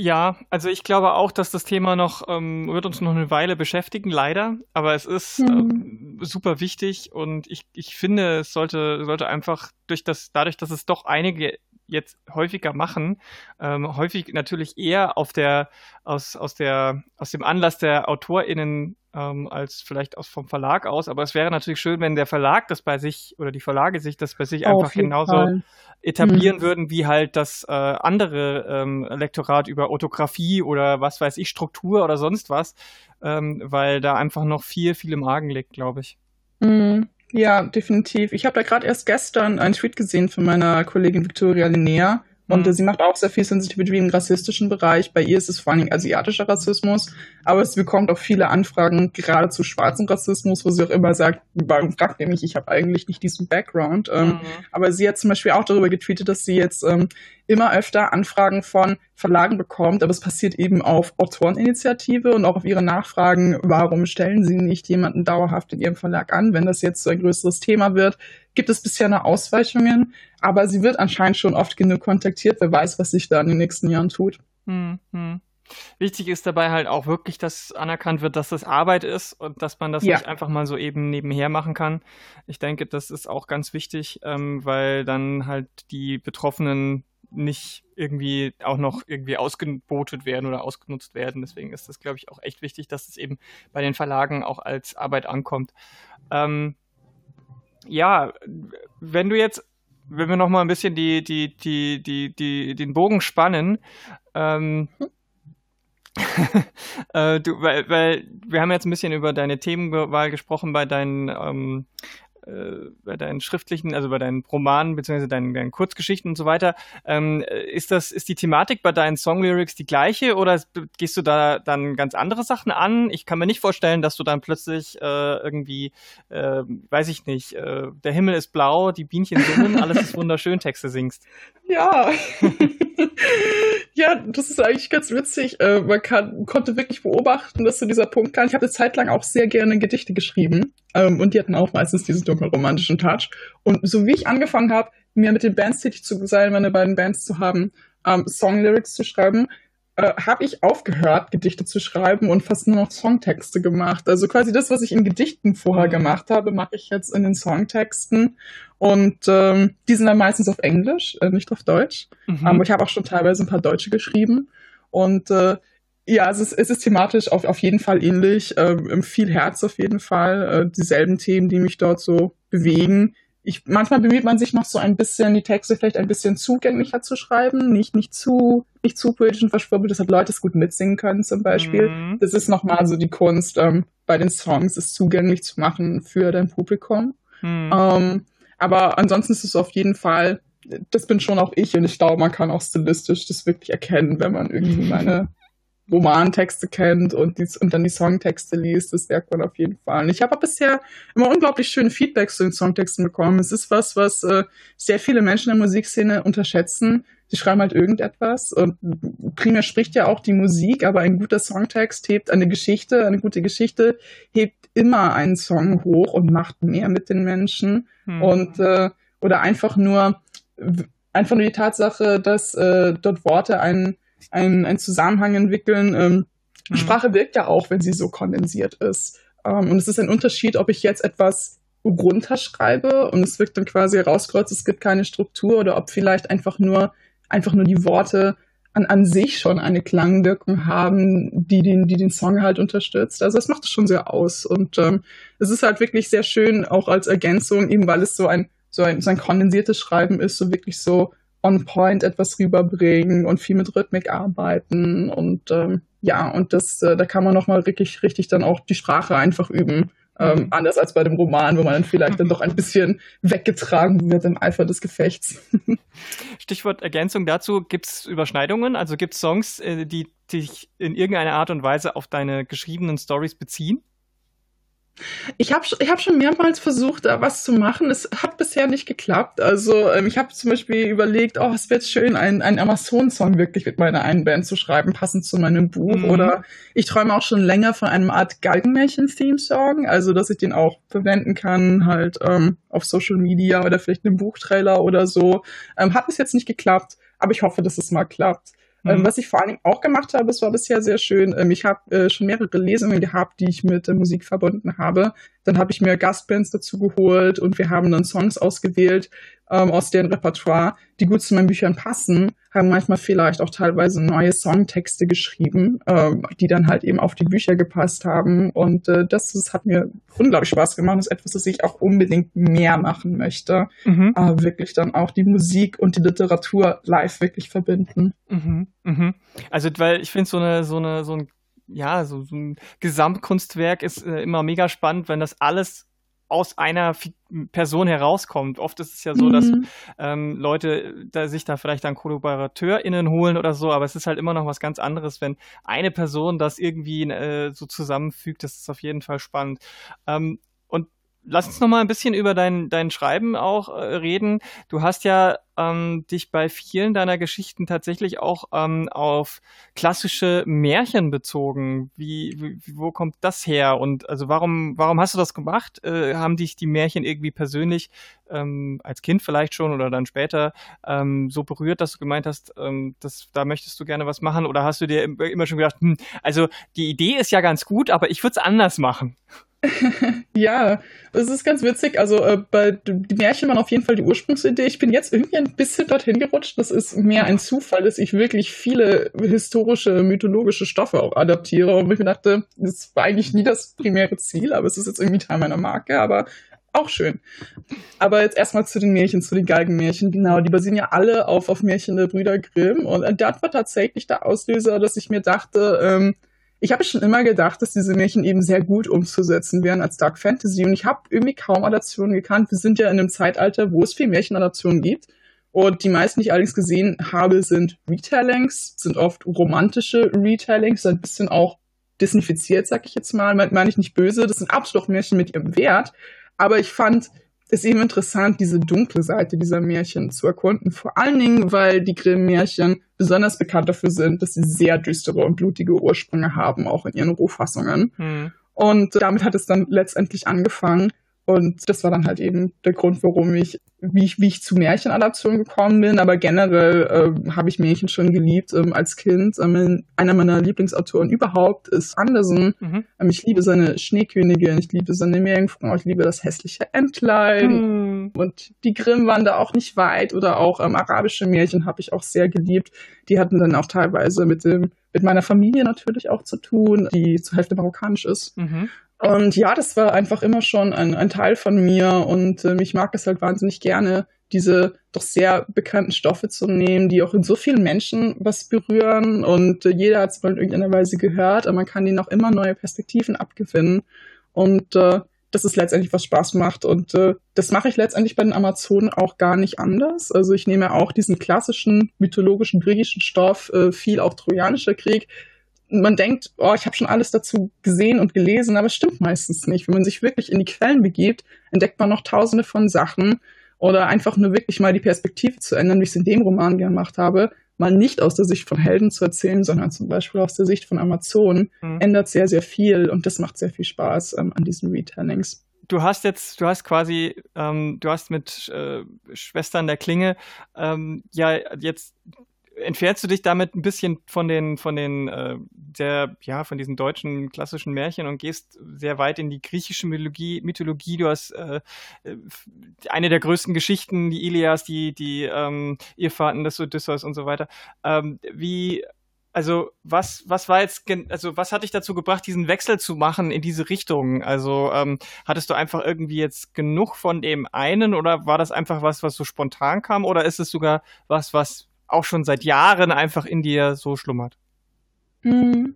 Ja, also ich glaube auch, dass das Thema noch ähm, wird uns noch eine Weile beschäftigen, leider. Aber es ist mhm. äh, super wichtig und ich, ich finde, es sollte sollte einfach durch das dadurch, dass es doch einige jetzt häufiger machen, ähm, häufig natürlich eher auf der aus aus der aus dem Anlass der AutorInnen ähm, als vielleicht aus vom Verlag aus. Aber es wäre natürlich schön, wenn der Verlag das bei sich oder die Verlage sich das bei sich Auf einfach genauso Fall. etablieren mhm. würden, wie halt das äh, andere ähm, Lektorat über Orthographie oder was weiß ich, Struktur oder sonst was, ähm, weil da einfach noch viel, viel im Argen liegt, glaube ich. Mhm. Ja, definitiv. Ich habe da gerade erst gestern einen Tweet gesehen von meiner Kollegin Victoria Linnea, und mhm. sie macht auch sehr viel Sensitivity im rassistischen Bereich. Bei ihr ist es vor allem asiatischer Rassismus, aber sie bekommt auch viele Anfragen gerade zu schwarzem Rassismus, wo sie auch immer sagt, warum fragt ihr mich, ich habe eigentlich nicht diesen Background. Ähm, mhm. aber sie hat zum Beispiel auch darüber getweetet, dass sie jetzt ähm, immer öfter Anfragen von Verlagen bekommt, aber es passiert eben auf Autoreninitiative und auch auf ihre Nachfragen, warum stellen sie nicht jemanden dauerhaft in ihrem Verlag an, wenn das jetzt so ein größeres Thema wird, gibt es bisher noch Ausweichungen, aber sie wird anscheinend schon oft genug kontaktiert. Wer weiß, was sich da in den nächsten Jahren tut. Hm, hm. Wichtig ist dabei halt auch wirklich, dass anerkannt wird, dass das Arbeit ist und dass man das ja. nicht einfach mal so eben nebenher machen kann. Ich denke, das ist auch ganz wichtig, ähm, weil dann halt die Betroffenen nicht irgendwie auch noch irgendwie ausgebotet werden oder ausgenutzt werden. Deswegen ist das, glaube ich, auch echt wichtig, dass es eben bei den Verlagen auch als Arbeit ankommt. Ähm, ja, wenn du jetzt, wenn wir noch mal ein bisschen die, die, die, die, die, den Bogen spannen, ähm, äh, du, weil, weil wir haben jetzt ein bisschen über deine Themenwahl gesprochen bei deinen ähm, äh, bei deinen schriftlichen, also bei deinen Romanen beziehungsweise deinen, deinen Kurzgeschichten und so weiter. Ähm, ist das, ist die Thematik bei deinen Songlyrics die gleiche oder gehst du da dann ganz andere Sachen an? Ich kann mir nicht vorstellen, dass du dann plötzlich äh, irgendwie, äh, weiß ich nicht, äh, der Himmel ist blau, die Bienchen summen, alles ist wunderschön, Texte singst. Ja. ja, das ist eigentlich ganz witzig. Äh, man kann, konnte wirklich beobachten, dass so dieser Punkt kam. Ich habe eine Zeit lang auch sehr gerne Gedichte geschrieben. Ähm, und die hatten auch meistens diesen dunkelromantischen Touch. Und so wie ich angefangen habe, mir mit den Bands tätig zu sein, meine beiden Bands zu haben, ähm, Songlyrics zu schreiben, äh, habe ich aufgehört, Gedichte zu schreiben und fast nur noch Songtexte gemacht. Also quasi das, was ich in Gedichten vorher gemacht habe, mache ich jetzt in den Songtexten. Und ähm, die sind dann meistens auf Englisch, äh, nicht auf Deutsch. Mhm. Aber ich habe auch schon teilweise ein paar Deutsche geschrieben. Und äh, ja, es ist, es ist thematisch auf, auf jeden Fall ähnlich. Ähm, viel Herz auf jeden Fall. Äh, dieselben Themen, die mich dort so bewegen ich, manchmal bemüht man sich noch so ein bisschen, die Texte vielleicht ein bisschen zugänglicher zu schreiben, nicht, nicht zu, nicht zu poetisch und verschwurbelt, dass halt Leute es gut mitsingen können zum Beispiel. Mhm. Das ist nochmal so die Kunst, ähm, bei den Songs es zugänglich zu machen für dein Publikum. Mhm. Ähm, aber ansonsten ist es auf jeden Fall, das bin schon auch ich und ich glaube, man kann auch stilistisch das wirklich erkennen, wenn man irgendwie meine Romantexte kennt und, die, und dann die Songtexte liest, das merkt man auf jeden Fall. Und ich habe bisher immer unglaublich schöne Feedbacks zu den Songtexten bekommen. Es ist was, was äh, sehr viele Menschen in der Musikszene unterschätzen. Die schreiben halt irgendetwas und primär spricht ja auch die Musik, aber ein guter Songtext hebt eine Geschichte, eine gute Geschichte hebt immer einen Song hoch und macht mehr mit den Menschen. Hm. Und äh, oder einfach nur einfach nur die Tatsache, dass äh, dort Worte einen einen, einen Zusammenhang entwickeln. Ähm, mhm. Sprache wirkt ja auch, wenn sie so kondensiert ist. Ähm, und es ist ein Unterschied, ob ich jetzt etwas runterschreibe und es wirkt dann quasi herauskreuzt, es gibt keine Struktur oder ob vielleicht einfach nur, einfach nur die Worte an, an sich schon eine Klangwirkung haben, die den, die den Song halt unterstützt. Also es macht es schon sehr aus. Und ähm, es ist halt wirklich sehr schön, auch als Ergänzung, eben weil es so ein, so ein, so ein kondensiertes Schreiben ist, so wirklich so on point etwas rüberbringen und viel mit Rhythmik arbeiten und ähm, ja, und das, äh, da kann man nochmal richtig, richtig dann auch die Sprache einfach üben. Ähm, mhm. anders als bei dem Roman, wo man dann vielleicht dann doch ein bisschen weggetragen wird im Eifer des Gefechts. Stichwort Ergänzung dazu, gibt es Überschneidungen? Also gibt es Songs, äh, die dich in irgendeiner Art und Weise auf deine geschriebenen Stories beziehen? Ich habe ich hab schon mehrmals versucht, da was zu machen. Es hat bisher nicht geklappt. Also ähm, ich habe zum Beispiel überlegt, oh, es wäre schön, einen, einen Amazon-Song wirklich mit meiner einen Band zu schreiben, passend zu meinem Buch. Mhm. Oder ich träume auch schon länger von einem Art Galgenmärchen-Theme-Song, also dass ich den auch verwenden kann, halt ähm, auf Social Media oder vielleicht einem Buchtrailer oder so. Ähm, hat bis jetzt nicht geklappt, aber ich hoffe, dass es mal klappt. Ähm, mhm. was ich vor allem auch gemacht habe, es war bisher sehr schön. Ähm, ich habe äh, schon mehrere Lesungen gehabt, die ich mit äh, Musik verbunden habe. Dann habe ich mir Gastbands dazu geholt und wir haben dann Songs ausgewählt, ähm, aus deren Repertoire, die gut zu meinen Büchern passen, haben manchmal vielleicht auch teilweise neue Songtexte geschrieben, ähm, die dann halt eben auf die Bücher gepasst haben. Und äh, das, das hat mir unglaublich Spaß gemacht. Das ist etwas, das ich auch unbedingt mehr machen möchte. Mhm. Äh, wirklich dann auch die Musik und die Literatur live wirklich verbinden. Mhm. Mhm. Also, weil ich finde so eine, so eine, so ein ja, so, so ein Gesamtkunstwerk ist äh, immer mega spannend, wenn das alles aus einer Person herauskommt. Oft ist es ja so, mhm. dass ähm, Leute da sich da vielleicht dann KollaborateurInnen holen oder so, aber es ist halt immer noch was ganz anderes, wenn eine Person das irgendwie äh, so zusammenfügt. Das ist auf jeden Fall spannend. Ähm, lass uns noch mal ein bisschen über dein, dein Schreiben auch äh, reden. Du hast ja ähm, dich bei vielen deiner Geschichten tatsächlich auch ähm, auf klassische Märchen bezogen. Wie, wie, wo kommt das her? Und also warum, warum hast du das gemacht? Äh, haben dich die Märchen irgendwie persönlich ähm, als Kind vielleicht schon oder dann später ähm, so berührt, dass du gemeint hast, ähm, dass, da möchtest du gerne was machen? Oder hast du dir immer schon gedacht, hm, also die Idee ist ja ganz gut, aber ich würde es anders machen? ja, es ist ganz witzig. Also äh, bei die Märchen waren auf jeden Fall die Ursprungsidee. Ich bin jetzt irgendwie ein bisschen dorthin gerutscht. Das ist mehr ein Zufall, dass ich wirklich viele historische, mythologische Stoffe auch adaptiere. Und ich mir dachte, das war eigentlich nie das primäre Ziel, aber es ist jetzt irgendwie Teil meiner Marke. Aber auch schön. Aber jetzt erstmal zu den Märchen, zu den Galgenmärchen. Genau, die basieren ja alle auf, auf Märchen der Brüder Grimm. Und das war tatsächlich der Auslöser, dass ich mir dachte, ähm, ich habe schon immer gedacht, dass diese Märchen eben sehr gut umzusetzen wären als Dark Fantasy. Und ich habe irgendwie kaum Adaptionen gekannt. Wir sind ja in einem Zeitalter, wo es viel Märchenadaptionen gibt. Und die meisten, die ich allerdings gesehen habe, sind Retellings, sind oft romantische Retellings, ein bisschen auch disnifiziert, sag ich jetzt mal. Meine ich nicht böse, das sind absolut Märchen mit ihrem Wert. Aber ich fand es eben interessant, diese dunkle Seite dieser Märchen zu erkunden. Vor allen Dingen, weil die Grimm-Märchen besonders bekannt dafür sind, dass sie sehr düstere und blutige Ursprünge haben, auch in ihren Rohfassungen. Mhm. Und damit hat es dann letztendlich angefangen. Und das war dann halt eben der Grund, warum ich, wie ich, wie ich zu Märchenadaptionen gekommen bin. Aber generell äh, habe ich Märchen schon geliebt ähm, als Kind. Ähm, einer meiner Lieblingsautoren überhaupt ist Andersen. Mhm. Ähm, ich liebe seine Schneekönigin, ich liebe seine Meerjungfrau, ich liebe das hässliche Entlein. Mhm. Und die Grimm waren da auch nicht weit. Oder auch ähm, arabische Märchen habe ich auch sehr geliebt. Die hatten dann auch teilweise mit dem mit meiner Familie natürlich auch zu tun, die zur Hälfte marokkanisch ist. Mhm. Und ja, das war einfach immer schon ein, ein Teil von mir. Und äh, ich mag es halt wahnsinnig gerne, diese doch sehr bekannten Stoffe zu nehmen, die auch in so vielen Menschen was berühren. Und äh, jeder hat es mal in irgendeiner Weise gehört, aber man kann ihnen auch immer neue Perspektiven abgewinnen. Und äh, das ist letztendlich was Spaß macht. Und äh, das mache ich letztendlich bei den Amazonen auch gar nicht anders. Also ich nehme auch diesen klassischen mythologischen griechischen Stoff, äh, viel auch trojanischer Krieg, man denkt, oh, ich habe schon alles dazu gesehen und gelesen, aber es stimmt meistens nicht. Wenn man sich wirklich in die Quellen begibt, entdeckt man noch tausende von Sachen oder einfach nur wirklich mal die Perspektive zu ändern, wie ich es in dem Roman gemacht habe, mal nicht aus der Sicht von Helden zu erzählen, sondern zum Beispiel aus der Sicht von Amazonen, mhm. ändert sehr, sehr viel und das macht sehr viel Spaß ähm, an diesen Retellings du hast jetzt, du hast quasi, ähm, du hast mit äh, Schwestern der Klinge ähm, ja jetzt entfernst du dich damit ein bisschen von den, von den, äh, der, ja, von diesen deutschen klassischen Märchen und gehst sehr weit in die griechische Mythologie. Mythologie. Du hast äh, eine der größten Geschichten, die Ilias, die, die ähm, Irrfahrten des Odysseus und so weiter. Ähm, wie, also was, was war jetzt, also was hat dich dazu gebracht, diesen Wechsel zu machen in diese Richtung? Also ähm, hattest du einfach irgendwie jetzt genug von dem einen oder war das einfach was, was so spontan kam oder ist es sogar was, was auch schon seit Jahren einfach in dir so schlummert? Hm.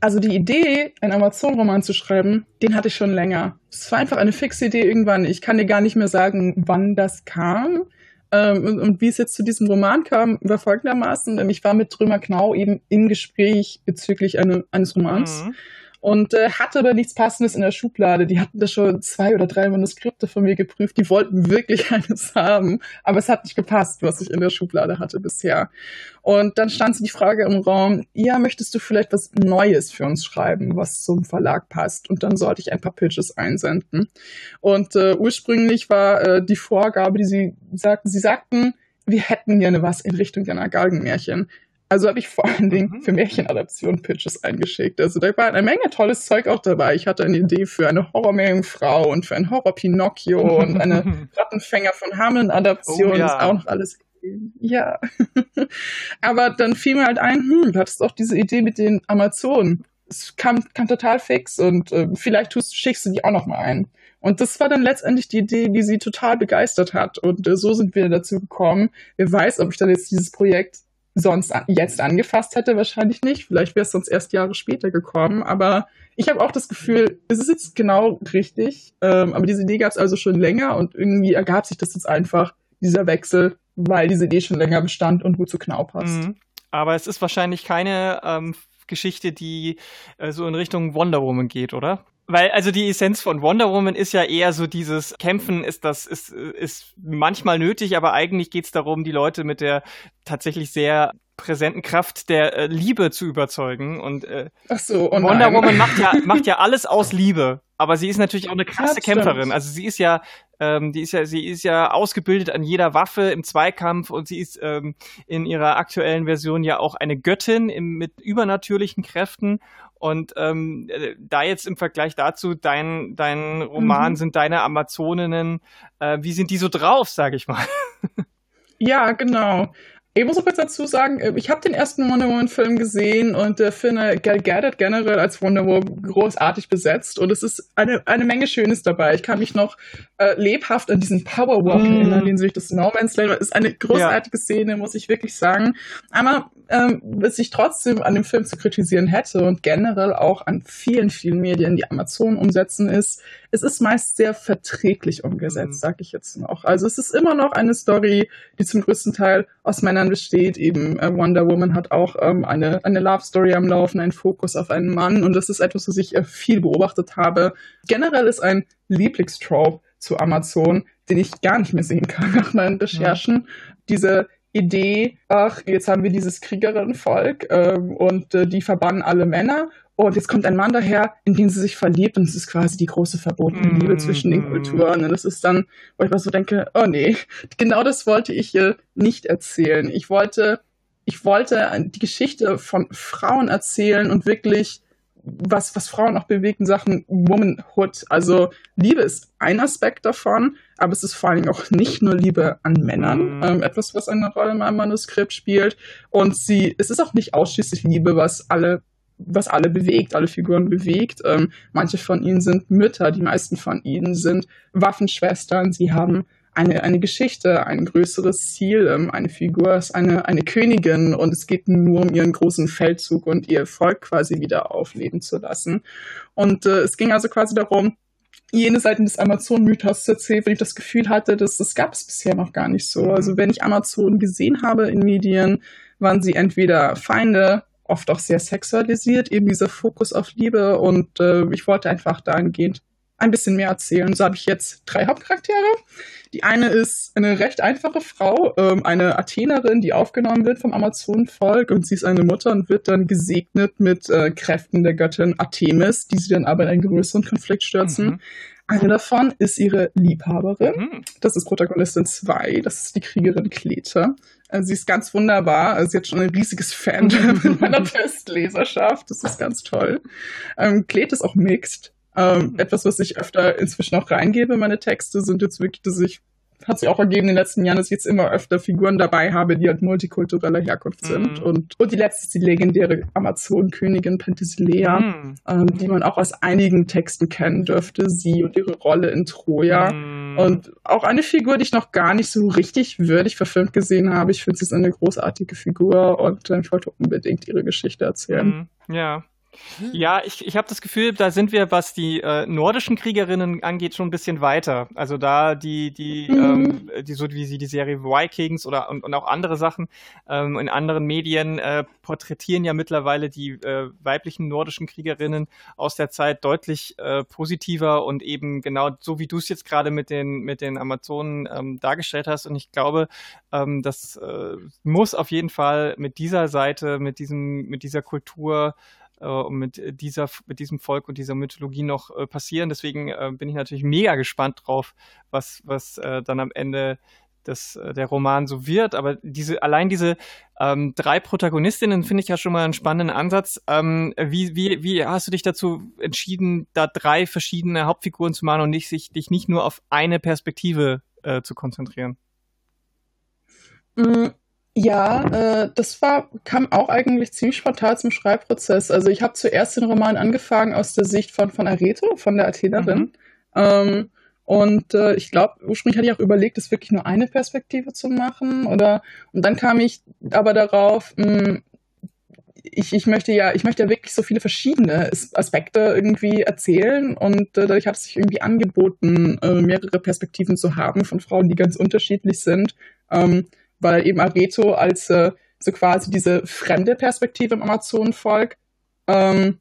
Also die Idee, einen Amazon-Roman zu schreiben, den hatte ich schon länger. Es war einfach eine fixe Idee irgendwann. Ich kann dir gar nicht mehr sagen, wann das kam. Ähm, und, und, wie es jetzt zu diesem Roman kam, war folgendermaßen. Ich war mit Trömer Knau eben im Gespräch bezüglich eine, eines Romans. Mhm und äh, hatte aber nichts Passendes in der Schublade. Die hatten da schon zwei oder drei Manuskripte von mir geprüft. Die wollten wirklich eines haben, aber es hat nicht gepasst, was ich in der Schublade hatte bisher. Und dann stand die Frage im Raum, ja, möchtest du vielleicht was Neues für uns schreiben, was zum Verlag passt? Und dann sollte ich ein paar Pitches einsenden. Und äh, ursprünglich war äh, die Vorgabe, die sie sagten, sie sagten, wir hätten gerne was in Richtung einer Galgenmärchen. Also habe ich vor allen Dingen mhm. für Märchenadaption Pitches eingeschickt. Also da war eine Menge tolles Zeug auch dabei. Ich hatte eine Idee für eine Horrormeerjungfrau und für ein Horror Pinocchio und eine Rattenfänger von Hameln Adaption. Oh, ja. ist auch noch alles ja. Aber dann fiel mir halt ein, hm, du hattest auch diese Idee mit den Amazonen. Es kam, kam total fix und äh, vielleicht tust, schickst du die auch noch mal ein. Und das war dann letztendlich die Idee, die sie total begeistert hat. Und äh, so sind wir dazu gekommen. Wer weiß, ob ich dann jetzt dieses Projekt sonst jetzt angefasst hätte, wahrscheinlich nicht. Vielleicht wäre es sonst erst Jahre später gekommen. Aber ich habe auch das Gefühl, es ist jetzt genau richtig. Ähm, aber diese Idee gab es also schon länger und irgendwie ergab sich das jetzt einfach, dieser Wechsel, weil diese Idee schon länger bestand und gut zu Knau passt. Mhm. Aber es ist wahrscheinlich keine ähm, Geschichte, die äh, so in Richtung Wonder Woman geht, oder? Weil, also die Essenz von Wonder Woman ist ja eher so dieses Kämpfen ist das, ist, ist manchmal nötig, aber eigentlich geht's darum, die Leute mit der tatsächlich sehr präsenten Kraft der äh, Liebe zu überzeugen. Und äh, Ach so, oh Wonder Woman macht ja, macht ja alles aus Liebe. Aber sie ist natürlich auch eine krasse Kämpferin. Also sie ist ja, ähm, die ist ja, sie ist ja ausgebildet an jeder Waffe im Zweikampf und sie ist ähm, in ihrer aktuellen Version ja auch eine Göttin im, mit übernatürlichen Kräften. Und ähm, äh, da jetzt im Vergleich dazu, dein, dein Roman mhm. sind deine Amazoninnen, äh, wie sind die so drauf, sage ich mal? Ja, genau. Ich muss auch kurz dazu sagen, äh, ich habe den ersten Wonder Woman-Film gesehen und äh, finde Gal Gadot generell als Wonder Woman großartig besetzt und es ist eine, eine Menge Schönes dabei. Ich kann mich noch äh, lebhaft an diesen Powerwalk mm. erinnern, den sich das No Man's Land ist eine großartige ja. Szene, muss ich wirklich sagen. Aber ähm, was ich trotzdem an dem Film zu kritisieren hätte und generell auch an vielen, vielen Medien, die Amazon umsetzen, ist, es ist meist sehr verträglich umgesetzt, mhm. sag ich jetzt noch. Also es ist immer noch eine Story, die zum größten Teil aus Männern besteht. Eben äh, Wonder Woman hat auch ähm, eine, eine Love Story am Laufen, einen Fokus auf einen Mann und das ist etwas, was ich äh, viel beobachtet habe. Generell ist ein Lieblingstrope zu Amazon, den ich gar nicht mehr sehen kann nach meinen Recherchen. Ja. Diese Idee, ach, jetzt haben wir dieses Kriegerinnenvolk ähm, und äh, die verbannen alle Männer und jetzt kommt ein Mann daher, in den sie sich verliebt und es ist quasi die große verbotene Liebe mm. zwischen den Kulturen und das ist dann, wo ich mal so denke, oh nee, genau das wollte ich äh, nicht erzählen. Ich wollte, ich wollte die Geschichte von Frauen erzählen und wirklich was, was Frauen auch bewegt in Sachen Womanhood. Also Liebe ist ein Aspekt davon, aber es ist vor allem auch nicht nur Liebe an Männern, mhm. ähm, etwas, was eine Rolle in meinem Manuskript spielt. Und sie, es ist auch nicht ausschließlich Liebe, was alle was alle bewegt, alle Figuren bewegt. Ähm, manche von ihnen sind Mütter, die meisten von ihnen sind Waffenschwestern. Sie haben eine, eine Geschichte, ein größeres Ziel. Ähm, eine Figur ist eine, eine Königin und es geht nur um ihren großen Feldzug und ihr Volk quasi wieder aufleben zu lassen. Und äh, es ging also quasi darum, jene Seiten des Amazon-Mythos zu erzählen, weil ich das Gefühl hatte, dass das gab es bisher noch gar nicht so. Also wenn ich Amazon gesehen habe in Medien, waren sie entweder Feinde, oft auch sehr sexualisiert, eben dieser Fokus auf Liebe und äh, ich wollte einfach dahingehend ein bisschen mehr erzählen. So habe ich jetzt drei Hauptcharaktere. Die eine ist eine recht einfache Frau, ähm, eine Athenerin, die aufgenommen wird vom Amazonenvolk und sie ist eine Mutter und wird dann gesegnet mit äh, Kräften der Göttin Artemis, die sie dann aber in einen größeren Konflikt stürzen. Mhm. Eine davon ist ihre Liebhaberin. Mhm. Das ist Protagonistin 2. Das ist die Kriegerin Klete. Also sie ist ganz wunderbar. Also sie hat schon ein riesiges Fan in meiner Testleserschaft. Das ist ganz toll. Ähm, Klete ist auch mixed. Ähm, etwas, was ich öfter inzwischen auch reingebe in meine Texte, sind jetzt wirklich, dass ich hat sich auch ergeben in den letzten Jahren, dass ich jetzt immer öfter Figuren dabei habe, die halt multikultureller Herkunft mhm. sind. Und, und die letzte ist die legendäre Amazonenkönigin Penthesilea, mhm. ähm, die man auch aus einigen Texten kennen dürfte. Sie und ihre Rolle in Troja. Mhm. Und auch eine Figur, die ich noch gar nicht so richtig würdig verfilmt gesehen habe. Ich finde, sie ist eine großartige Figur und ich wollte unbedingt ihre Geschichte erzählen. Mhm. Ja, ja, ich, ich habe das Gefühl, da sind wir, was die äh, nordischen Kriegerinnen angeht, schon ein bisschen weiter. Also da die, die, mhm. ähm, die so wie sie die Serie Vikings oder und, und auch andere Sachen ähm, in anderen Medien äh, porträtieren ja mittlerweile die äh, weiblichen nordischen Kriegerinnen aus der Zeit deutlich äh, positiver und eben genau so wie du es jetzt gerade mit den mit den Amazonen ähm, dargestellt hast. Und ich glaube, ähm, das äh, muss auf jeden Fall mit dieser Seite, mit diesem, mit dieser Kultur mit dieser, mit diesem Volk und dieser Mythologie noch äh, passieren. Deswegen äh, bin ich natürlich mega gespannt drauf, was, was äh, dann am Ende äh, der Roman so wird. Aber diese, allein diese ähm, drei Protagonistinnen finde ich ja schon mal einen spannenden Ansatz. Ähm, wie, wie, wie hast du dich dazu entschieden, da drei verschiedene Hauptfiguren zu machen und nicht, sich, dich nicht nur auf eine Perspektive äh, zu konzentrieren? Mm, ja, äh, das war, kam auch eigentlich ziemlich spontan zum Schreibprozess. Also ich habe zuerst den Roman angefangen aus der Sicht von, von Areto, von der Athenerin. Mhm. Ähm, und äh, ich glaube, ursprünglich hatte ich auch überlegt, das wirklich nur eine Perspektive zu machen. Oder und dann kam ich aber darauf, mh, hm, ich, ich möchte ja, ich möchte ja wirklich so viele verschiedene Aspekte irgendwie erzählen und äh, dadurch hat es sich irgendwie angeboten, äh, mehrere Perspektiven zu haben von Frauen, die ganz unterschiedlich sind. Ähm, weil eben Areto als äh, so quasi diese fremde Perspektive im Amazonenvolk ähm,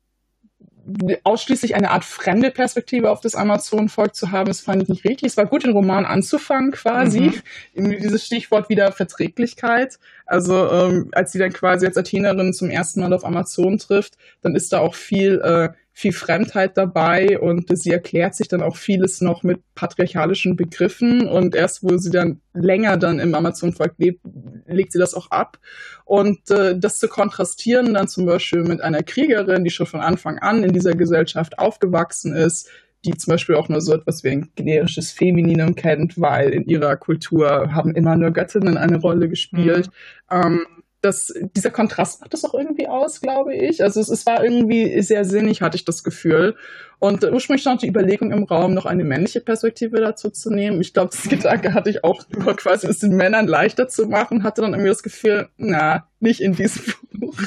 ausschließlich eine Art fremde Perspektive auf das Amazonenvolk zu haben, das fand ich nicht richtig. Es war gut, den Roman anzufangen quasi. Mhm. Dieses Stichwort wieder Verträglichkeit. Also ähm, als sie dann quasi als Athenerin zum ersten Mal auf Amazon trifft, dann ist da auch viel äh, viel Fremdheit dabei und sie erklärt sich dann auch vieles noch mit patriarchalischen Begriffen und erst wo sie dann länger dann im Amazonvolk lebt, legt sie das auch ab. Und äh, das zu kontrastieren dann zum Beispiel mit einer Kriegerin, die schon von Anfang an in dieser Gesellschaft aufgewachsen ist, die zum Beispiel auch nur so etwas wie ein generisches Femininum kennt, weil in ihrer Kultur haben immer nur Göttinnen eine Rolle gespielt. Mhm. Ähm, das, dieser Kontrast macht das auch irgendwie aus, glaube ich. Also es, es war irgendwie sehr sinnig, hatte ich das Gefühl. Und ursprünglich stand die Überlegung im Raum, noch eine männliche Perspektive dazu zu nehmen. Ich glaube, das Gedanke hatte ich auch nur quasi, es den Männern leichter zu machen, hatte dann irgendwie das Gefühl, na, nicht in diesem Buch.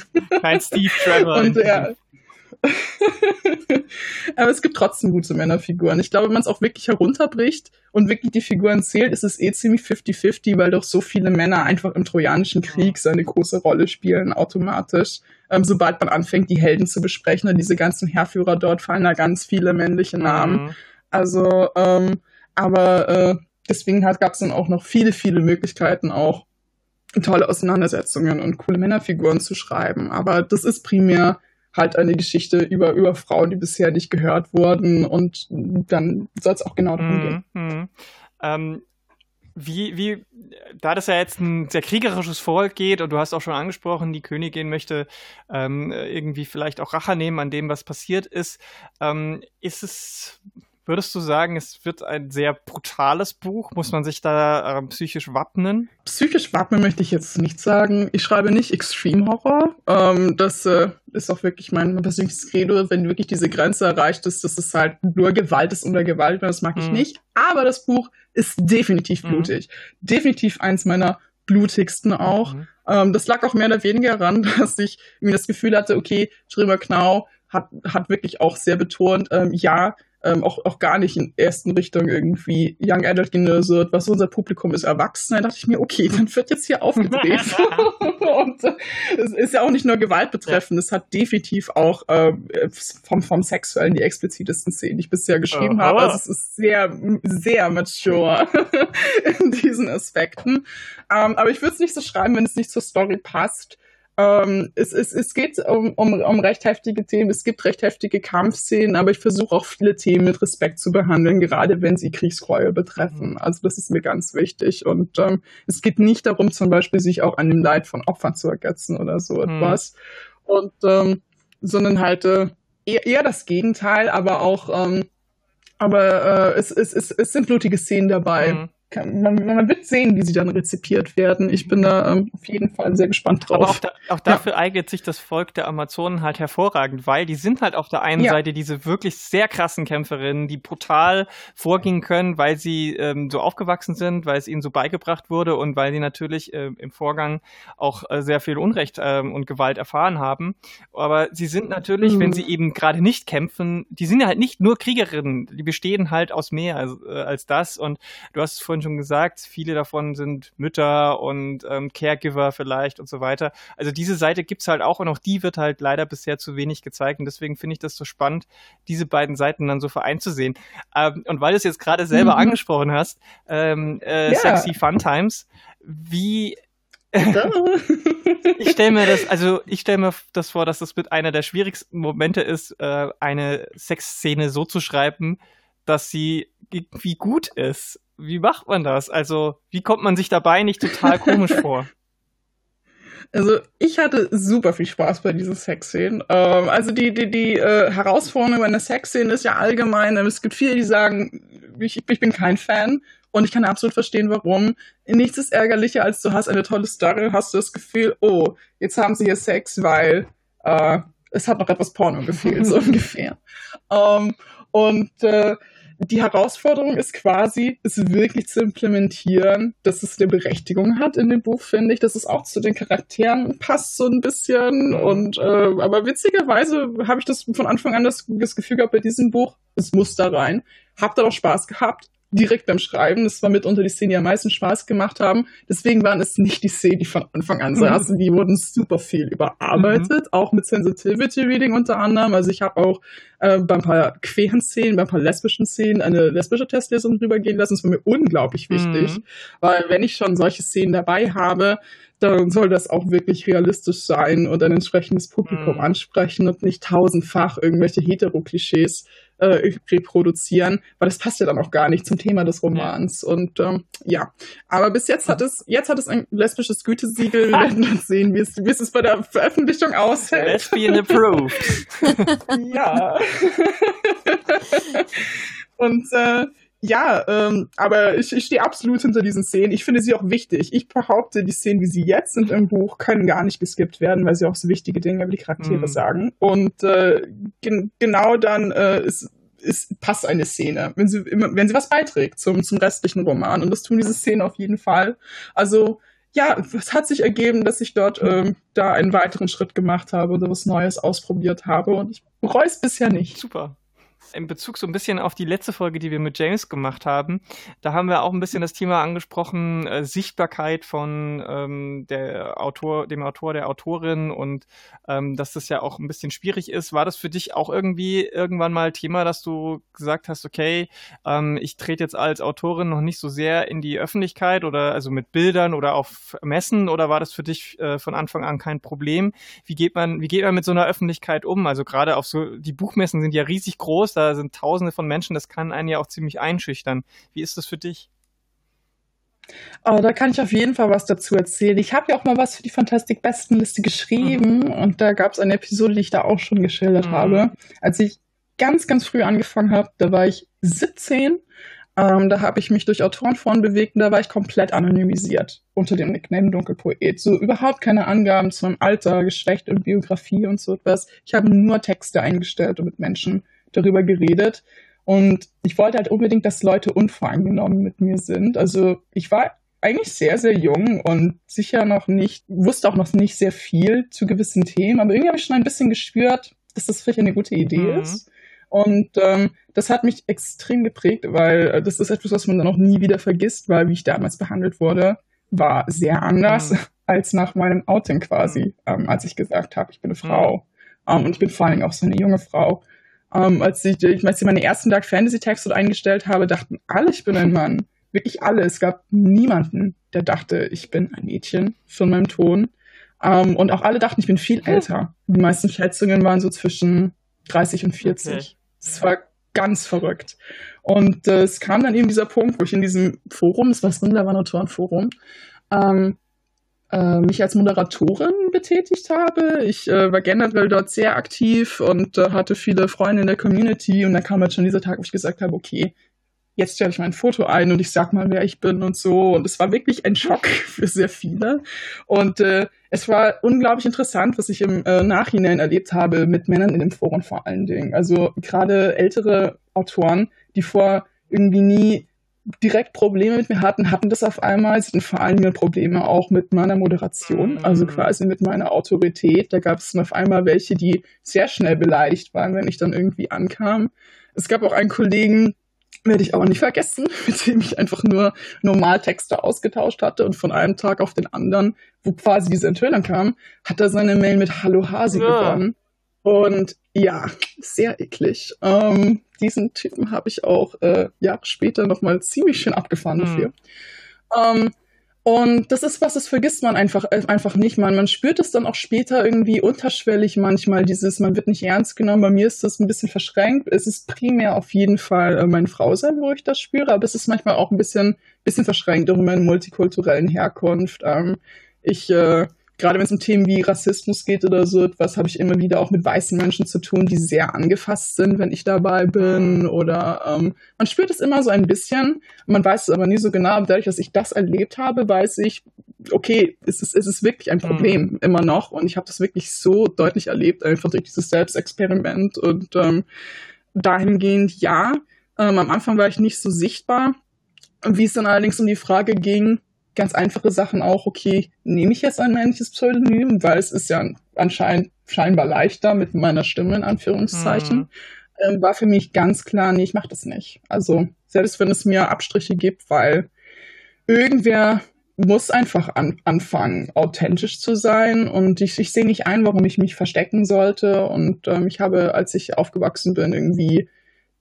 Kein Steve Trevor. Und ja, Aber es gibt trotzdem gute Männerfiguren. Ich glaube, wenn man es auch wirklich herunterbricht und wirklich die Figuren zählt, ist es eh ziemlich 50-50, weil doch so viele Männer einfach im Trojanischen Krieg so eine große Rolle spielen, automatisch. Ähm, sobald man anfängt, die Helden zu besprechen und diese ganzen Herrführer dort fallen da ganz viele männliche Namen. Mhm. Also, ähm, aber äh, deswegen gab es dann auch noch viele, viele Möglichkeiten, auch tolle Auseinandersetzungen und coole Männerfiguren zu schreiben. Aber das ist primär halt eine Geschichte über, über Frauen, die bisher nicht gehört wurden und dann soll es auch genau darum gehen. Mhm. Ähm, wie, wie, da das ja jetzt ein sehr kriegerisches Volk geht und du hast auch schon angesprochen, die Königin möchte ähm, irgendwie vielleicht auch Rache nehmen an dem, was passiert ist, ähm, ist es Würdest du sagen, es wird ein sehr brutales Buch? Muss man sich da äh, psychisch wappnen? Psychisch wappnen möchte ich jetzt nicht sagen. Ich schreibe nicht Extreme Horror. Ähm, das äh, ist auch wirklich mein persönliches Credo, wenn wirklich diese Grenze erreicht ist, dass es halt nur Gewalt ist unter Gewalt. Das mag mhm. ich nicht. Aber das Buch ist definitiv mhm. blutig. Mhm. Definitiv eins meiner blutigsten auch. Mhm. Ähm, das lag auch mehr oder weniger daran, dass ich mir das Gefühl hatte, okay, Schreber Knau hat, hat wirklich auch sehr betont, ähm, ja, ähm, auch, auch gar nicht in ersten Richtung irgendwie Young Adult genöselt, was unser Publikum ist erwachsen. Da dachte ich mir, okay, dann wird jetzt hier aufgedreht. und äh, es ist ja auch nicht nur Gewalt betreffend, es hat definitiv auch äh, vom, vom Sexuellen die explizitesten Szenen, die ich bisher geschrieben oh, habe. Also es ist sehr, sehr mature in diesen Aspekten. Ähm, aber ich würde es nicht so schreiben, wenn es nicht zur Story passt. Ähm, es, es, es geht um, um, um recht heftige Themen, es gibt recht heftige Kampfszenen, aber ich versuche auch viele Themen mit Respekt zu behandeln, gerade wenn sie Kriegsreue betreffen. Mhm. Also das ist mir ganz wichtig. Und ähm, es geht nicht darum, zum Beispiel sich auch an dem Leid von Opfern zu ergötzen oder so mhm. etwas. Und ähm, sondern halt äh, eher, eher das Gegenteil, aber auch ähm, aber äh, es, es, es, es sind blutige Szenen dabei. Mhm kann, man, man, wird sehen, wie sie dann rezipiert werden. Ich bin da ähm, auf jeden Fall sehr gespannt drauf. Aber auch, da, auch dafür ja. eignet sich das Volk der Amazonen halt hervorragend, weil die sind halt auf der einen ja. Seite diese wirklich sehr krassen Kämpferinnen, die brutal vorgehen können, weil sie ähm, so aufgewachsen sind, weil es ihnen so beigebracht wurde und weil sie natürlich äh, im Vorgang auch äh, sehr viel Unrecht äh, und Gewalt erfahren haben. Aber sie sind natürlich, mhm. wenn sie eben gerade nicht kämpfen, die sind ja halt nicht nur Kriegerinnen, die bestehen halt aus mehr als, äh, als das. Und du hast vorhin vorhin schon gesagt, viele davon sind Mütter und ähm, Caregiver vielleicht und so weiter. Also diese Seite gibt es halt auch und auch die wird halt leider bisher zu wenig gezeigt und deswegen finde ich das so spannend, diese beiden Seiten dann so vereinzusehen. Ähm, und weil du es jetzt gerade selber mhm. angesprochen hast, ähm, äh, ja. Sexy Fun Times, wie ich stelle mir das, also ich stelle mir das vor, dass das mit einer der schwierigsten Momente ist, äh, eine Sexszene so zu schreiben, dass sie irgendwie gut ist wie macht man das? Also, wie kommt man sich dabei nicht total komisch vor? Also ich hatte super viel Spaß bei dieser Sexszene. Ähm, also die, die, die äh, Herausforderung bei einer Sexszene ist ja allgemein, ähm, es gibt viele, die sagen, ich, ich bin kein Fan und ich kann absolut verstehen, warum. Nichts ist ärgerlicher, als du hast eine tolle Story, hast du das Gefühl, oh, jetzt haben sie hier Sex, weil äh, es hat noch etwas Porno gefehlt, so ungefähr. Ähm, und äh, die Herausforderung ist quasi, es wirklich zu implementieren, dass es eine Berechtigung hat in dem Buch, finde ich, dass es auch zu den Charakteren passt so ein bisschen. Und äh, aber witzigerweise habe ich das von Anfang an das, das Gefühl gehabt bei diesem Buch, es muss da rein. Hab da auch Spaß gehabt direkt beim Schreiben. Das war mitunter die Szenen, die am meisten Spaß gemacht haben. Deswegen waren es nicht die Szenen, die von Anfang an saßen. Mhm. Die wurden super viel überarbeitet, mhm. auch mit Sensitivity Reading unter anderem. Also ich habe auch äh, bei ein paar queeren Szenen, bei ein paar lesbischen Szenen eine lesbische Testlesung rübergehen lassen. Das war mir unglaublich wichtig, mhm. weil wenn ich schon solche Szenen dabei habe, dann soll das auch wirklich realistisch sein und ein entsprechendes Publikum mhm. ansprechen und nicht tausendfach irgendwelche Hetero-Klischees äh, reproduzieren, weil das passt ja dann auch gar nicht zum Thema des Romans. Und ähm, ja, aber bis jetzt hat es, jetzt hat es ein lesbisches Gütesiegel. Wir werden dann sehen, wie es, wie es bei der Veröffentlichung aushält. Lesbian approved. ja. Und äh, ja, ähm, aber ich, ich stehe absolut hinter diesen Szenen. Ich finde sie auch wichtig. Ich behaupte, die Szenen, wie sie jetzt sind im Buch, können gar nicht geskippt werden, weil sie auch so wichtige Dinge über die Charaktere mhm. sagen. Und äh, gen genau dann äh, ist, ist, passt eine Szene, wenn sie, wenn sie was beiträgt zum, zum restlichen Roman. Und das tun diese Szenen auf jeden Fall. Also ja, es hat sich ergeben, dass ich dort ähm, da einen weiteren Schritt gemacht habe oder was Neues ausprobiert habe. Und ich bereue es bisher nicht. Super in Bezug so ein bisschen auf die letzte Folge, die wir mit James gemacht haben, da haben wir auch ein bisschen das Thema angesprochen, äh, Sichtbarkeit von ähm, der Autor, dem Autor, der Autorin und ähm, dass das ja auch ein bisschen schwierig ist. War das für dich auch irgendwie irgendwann mal Thema, dass du gesagt hast, okay, ähm, ich trete jetzt als Autorin noch nicht so sehr in die Öffentlichkeit oder also mit Bildern oder auf Messen oder war das für dich äh, von Anfang an kein Problem? Wie geht man, wie geht man mit so einer Öffentlichkeit um? Also gerade auf so, die Buchmessen sind ja riesig groß, da sind tausende von Menschen, das kann einen ja auch ziemlich einschüchtern. Wie ist das für dich? Oh, da kann ich auf jeden Fall was dazu erzählen. Ich habe ja auch mal was für die Fantastik Bestenliste geschrieben mhm. und da gab es eine Episode, die ich da auch schon geschildert mhm. habe. Als ich ganz, ganz früh angefangen habe, da war ich 17. Ähm, da habe ich mich durch Autorenforen bewegt und da war ich komplett anonymisiert unter dem Nickname Dunkelpoet. So überhaupt keine Angaben zu meinem Alter, Geschlecht und Biografie und so etwas. Ich habe nur Texte eingestellt und mit Menschen darüber geredet. Und ich wollte halt unbedingt, dass Leute unvoreingenommen mit mir sind. Also ich war eigentlich sehr, sehr jung und sicher noch nicht, wusste auch noch nicht sehr viel zu gewissen Themen, aber irgendwie habe ich schon ein bisschen gespürt, dass das vielleicht eine gute Idee mhm. ist. Und ähm, das hat mich extrem geprägt, weil äh, das ist etwas, was man dann auch nie wieder vergisst, weil wie ich damals behandelt wurde, war sehr anders mhm. als nach meinem Outing quasi, mhm. ähm, als ich gesagt habe, ich bin eine Frau. Mhm. Um, und ich bin vor allem auch so eine junge Frau. Ähm, als ich, ich weiß, meinen ersten Dark Fantasy Text dort eingestellt habe, dachten alle, ich bin ein Mann. Wirklich alle. Es gab niemanden, der dachte, ich bin ein Mädchen von meinem Ton. Ähm, und auch alle dachten, ich bin viel älter. Die meisten Schätzungen waren so zwischen 30 und 40. Es okay. war ganz verrückt. Und äh, es kam dann eben dieser Punkt, wo ich in diesem Forum, es war das Rinderwan Autorenforum, ähm, äh, mich als Moderatorin betätigt habe. Ich äh, war generell dort sehr aktiv und äh, hatte viele Freunde in der Community und dann kam halt schon dieser Tag, wo ich gesagt habe, okay, jetzt stelle ich mein Foto ein und ich sag mal, wer ich bin und so. Und es war wirklich ein Schock für sehr viele. Und äh, es war unglaublich interessant, was ich im äh, Nachhinein erlebt habe mit Männern in dem Forum vor allen Dingen. Also gerade ältere Autoren, die vor irgendwie nie direkt Probleme mit mir hatten, hatten das auf einmal. Sie hatten vor allen Dingen Probleme auch mit meiner Moderation, mhm. also quasi mit meiner Autorität. Da gab es auf einmal welche, die sehr schnell beleidigt waren, wenn ich dann irgendwie ankam. Es gab auch einen Kollegen, werde ich aber nicht vergessen, mit dem ich einfach nur Normaltexte ausgetauscht hatte und von einem Tag auf den anderen, wo quasi diese Enthüllung kam, hat er seine Mail mit Hallo Hasi ja. begonnen. Und ja, sehr eklig. Ähm, diesen Typen habe ich auch äh, Jahre später nochmal ziemlich schön abgefahren dafür. Mhm. Ähm, und das ist was, das vergisst man einfach, äh, einfach nicht. Man, man spürt es dann auch später irgendwie unterschwellig manchmal, dieses, man wird nicht ernst genommen. Bei mir ist das ein bisschen verschränkt. Es ist primär auf jeden Fall äh, mein Frausein, wo ich das spüre, aber es ist manchmal auch ein bisschen, bisschen verschränkt, auch in meiner multikulturellen Herkunft. Ähm, ich äh, gerade wenn es um Themen wie Rassismus geht oder so etwas, habe ich immer wieder auch mit weißen Menschen zu tun, die sehr angefasst sind, wenn ich dabei bin. Oder ähm, man spürt es immer so ein bisschen, man weiß es aber nie so genau. Aber dadurch, dass ich das erlebt habe, weiß ich, okay, es ist, es ist wirklich ein Problem mhm. immer noch. Und ich habe das wirklich so deutlich erlebt, einfach durch dieses Selbstexperiment. Und ähm, dahingehend, ja, ähm, am Anfang war ich nicht so sichtbar. Wie es dann allerdings um die Frage ging, ganz einfache Sachen auch, okay, nehme ich jetzt ein männliches Pseudonym, weil es ist ja anscheinend scheinbar leichter mit meiner Stimme in Anführungszeichen. Mhm. Ähm, war für mich ganz klar, nee, ich mache das nicht. Also selbst wenn es mir Abstriche gibt, weil irgendwer muss einfach an, anfangen, authentisch zu sein. Und ich, ich sehe nicht ein, warum ich mich verstecken sollte. Und ähm, ich habe, als ich aufgewachsen bin, irgendwie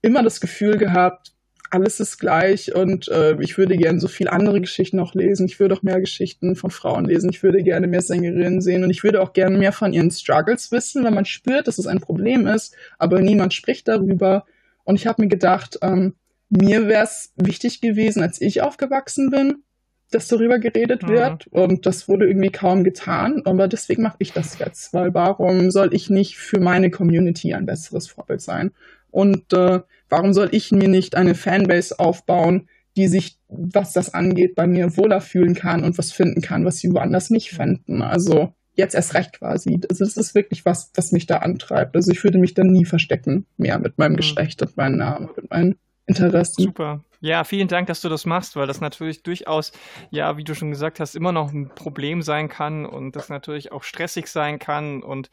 immer das Gefühl gehabt, alles ist gleich und äh, ich würde gerne so viel andere Geschichten auch lesen. Ich würde auch mehr Geschichten von Frauen lesen. Ich würde gerne mehr Sängerinnen sehen und ich würde auch gerne mehr von ihren Struggles wissen, wenn man spürt, dass es ein Problem ist, aber niemand spricht darüber. Und ich habe mir gedacht, ähm, mir wäre es wichtig gewesen, als ich aufgewachsen bin, dass darüber geredet mhm. wird und das wurde irgendwie kaum getan, aber deswegen mache ich das jetzt, weil warum soll ich nicht für meine Community ein besseres Vorbild sein? Und äh, warum soll ich mir nicht eine Fanbase aufbauen, die sich, was das angeht, bei mir wohler fühlen kann und was finden kann, was sie woanders nicht fänden? Also jetzt erst recht quasi. Also das ist wirklich was, was mich da antreibt. Also ich würde mich dann nie verstecken mehr mit meinem mhm. Geschlecht und meinem Namen, mit meinen Interessen. Super. Ja, vielen Dank, dass du das machst, weil das natürlich durchaus, ja, wie du schon gesagt hast, immer noch ein Problem sein kann und das natürlich auch stressig sein kann. Und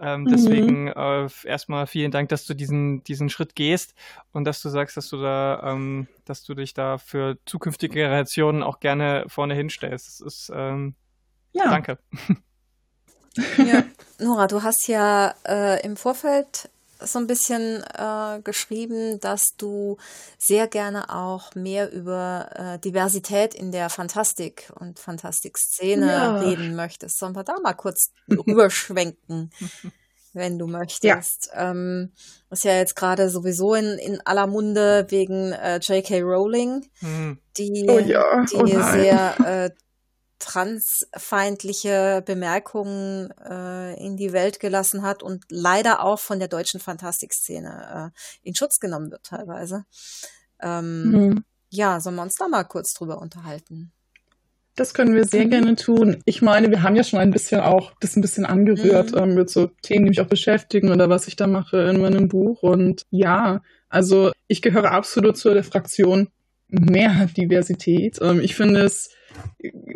ähm, mhm. deswegen äh, erstmal vielen Dank, dass du diesen, diesen Schritt gehst und dass du sagst, dass du da, ähm, dass du dich da für zukünftige Generationen auch gerne vorne hinstellst. Das ist ähm, ja. danke. Ja, Nora, du hast ja äh, im Vorfeld so ein bisschen äh, geschrieben, dass du sehr gerne auch mehr über äh, Diversität in der Fantastik und Fantastikszene ja. reden möchtest. Sollen wir da mal kurz rüberschwenken, wenn du möchtest? Ja. Ähm, ist ja jetzt gerade sowieso in, in aller Munde wegen äh, J.K. Rowling, mhm. die, oh ja. die oh sehr äh, transfeindliche Bemerkungen äh, in die Welt gelassen hat und leider auch von der deutschen Fantastikszene äh, in Schutz genommen wird teilweise. Ähm, mhm. Ja, sollen wir uns da mal kurz drüber unterhalten? Das können wir sehr mhm. gerne tun. Ich meine, wir haben ja schon ein bisschen auch das ein bisschen angerührt mhm. ähm, mit so Themen, die mich auch beschäftigen oder was ich da mache in meinem Buch. Und ja, also ich gehöre absolut zu der Fraktion mehr Diversität. Ähm, ich finde es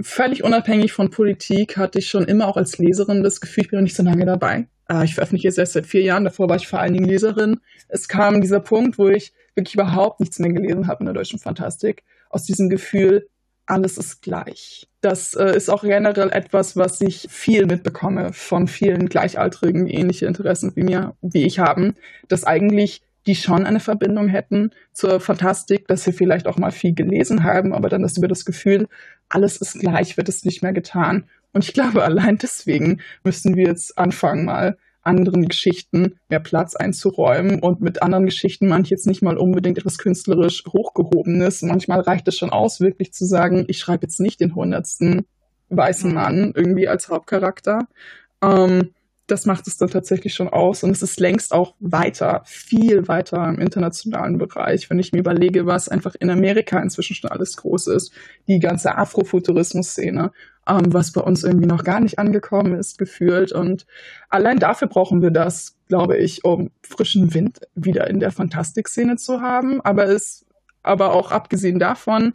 völlig unabhängig von Politik hatte ich schon immer auch als Leserin das Gefühl, ich bin noch nicht so lange dabei. Äh, ich veröffentliche jetzt erst seit vier Jahren, davor war ich vor allen Dingen Leserin. Es kam dieser Punkt, wo ich wirklich überhaupt nichts mehr gelesen habe in der deutschen Fantastik, aus diesem Gefühl, alles ist gleich. Das äh, ist auch generell etwas, was ich viel mitbekomme von vielen Gleichaltrigen, die ähnliche Interessen wie mir, wie ich haben, dass eigentlich die schon eine Verbindung hätten zur Fantastik, dass sie vielleicht auch mal viel gelesen haben, aber dann ist über das Gefühl, alles ist gleich, wird es nicht mehr getan. Und ich glaube, allein deswegen müssen wir jetzt anfangen, mal anderen Geschichten mehr Platz einzuräumen und mit anderen Geschichten manche jetzt nicht mal unbedingt etwas künstlerisch hochgehobenes. Manchmal reicht es schon aus, wirklich zu sagen, ich schreibe jetzt nicht den hundertsten weißen. Mann irgendwie als Hauptcharakter. Ähm, das macht es dann tatsächlich schon aus. Und es ist längst auch weiter, viel weiter im internationalen Bereich. Wenn ich mir überlege, was einfach in Amerika inzwischen schon alles groß ist, die ganze Afrofuturismus-Szene, ähm, was bei uns irgendwie noch gar nicht angekommen ist, gefühlt. Und allein dafür brauchen wir das, glaube ich, um frischen Wind wieder in der Fantastikszene zu haben. Aber es, aber auch abgesehen davon,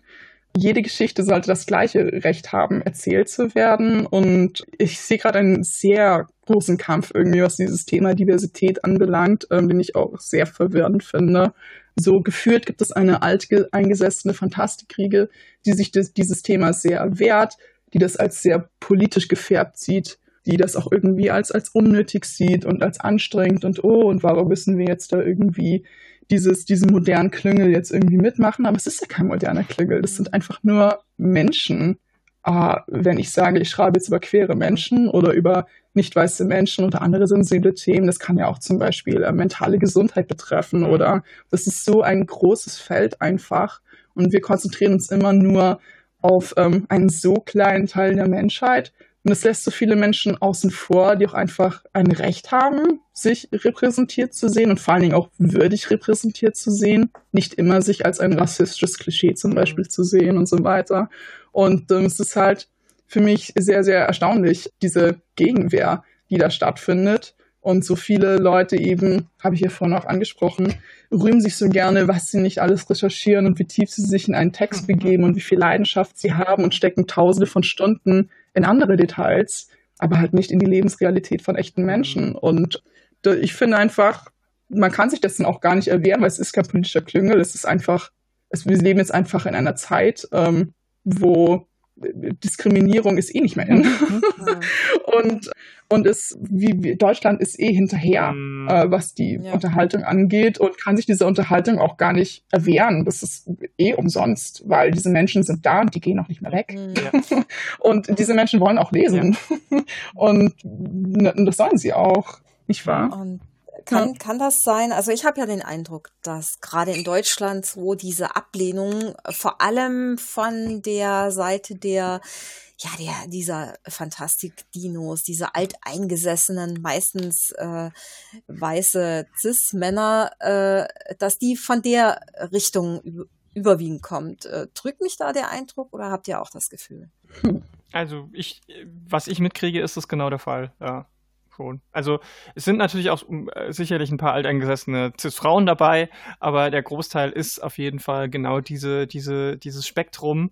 jede Geschichte sollte das gleiche Recht haben, erzählt zu werden. Und ich sehe gerade einen sehr großen Kampf irgendwie, was dieses Thema Diversität anbelangt, ähm, den ich auch sehr verwirrend finde. So geführt gibt es eine alteingesessene Fantastikkriege, die sich des, dieses Thema sehr wehrt, die das als sehr politisch gefärbt sieht, die das auch irgendwie als, als unnötig sieht und als anstrengend und oh, und warum müssen wir jetzt da irgendwie dieses, diesen modernen Klüngel jetzt irgendwie mitmachen, aber es ist ja kein moderner Klüngel. Das sind einfach nur Menschen. Äh, wenn ich sage, ich schreibe jetzt über queere Menschen oder über nicht weiße Menschen oder andere sensible Themen, das kann ja auch zum Beispiel äh, mentale Gesundheit betreffen oder das ist so ein großes Feld einfach und wir konzentrieren uns immer nur auf ähm, einen so kleinen Teil der Menschheit und es lässt so viele Menschen außen vor, die auch einfach ein Recht haben, sich repräsentiert zu sehen und vor allen Dingen auch würdig repräsentiert zu sehen. Nicht immer sich als ein rassistisches Klischee zum Beispiel zu sehen und so weiter. Und ähm, es ist halt für mich sehr, sehr erstaunlich, diese Gegenwehr, die da stattfindet. Und so viele Leute eben, habe ich ja vorhin auch angesprochen, rühmen sich so gerne, was sie nicht alles recherchieren und wie tief sie sich in einen Text begeben und wie viel Leidenschaft sie haben und stecken tausende von Stunden in andere Details, aber halt nicht in die Lebensrealität von echten Menschen. Und ich finde einfach, man kann sich dessen auch gar nicht erwehren, weil es ist kein politischer Klüngel, es ist einfach, es, wir leben jetzt einfach in einer Zeit, ähm, wo Diskriminierung ist eh nicht mehr in. Mhm. und und es, wie, Deutschland ist eh hinterher, mhm. äh, was die ja. Unterhaltung angeht und kann sich diese Unterhaltung auch gar nicht erwehren. Das ist eh umsonst, weil diese Menschen sind da und die gehen auch nicht mehr weg. Mhm. Ja. und diese Menschen wollen auch lesen. Ja. und, und das sollen sie auch, nicht wahr? Und Kann, kann das sein? Also ich habe ja den Eindruck, dass gerade in Deutschland so diese Ablehnung vor allem von der Seite der ja, der, dieser Fantastik-Dinos, diese alteingesessenen, meistens äh, weiße Cis-Männer, äh, dass die von der Richtung überwiegend kommt. Äh, drückt mich da der Eindruck oder habt ihr auch das Gefühl? Also ich, was ich mitkriege, ist das genau der Fall, ja. Schon. Also es sind natürlich auch äh, sicherlich ein paar alteingesessene Cis-Frauen dabei, aber der Großteil ist auf jeden Fall genau diese, diese, dieses Spektrum.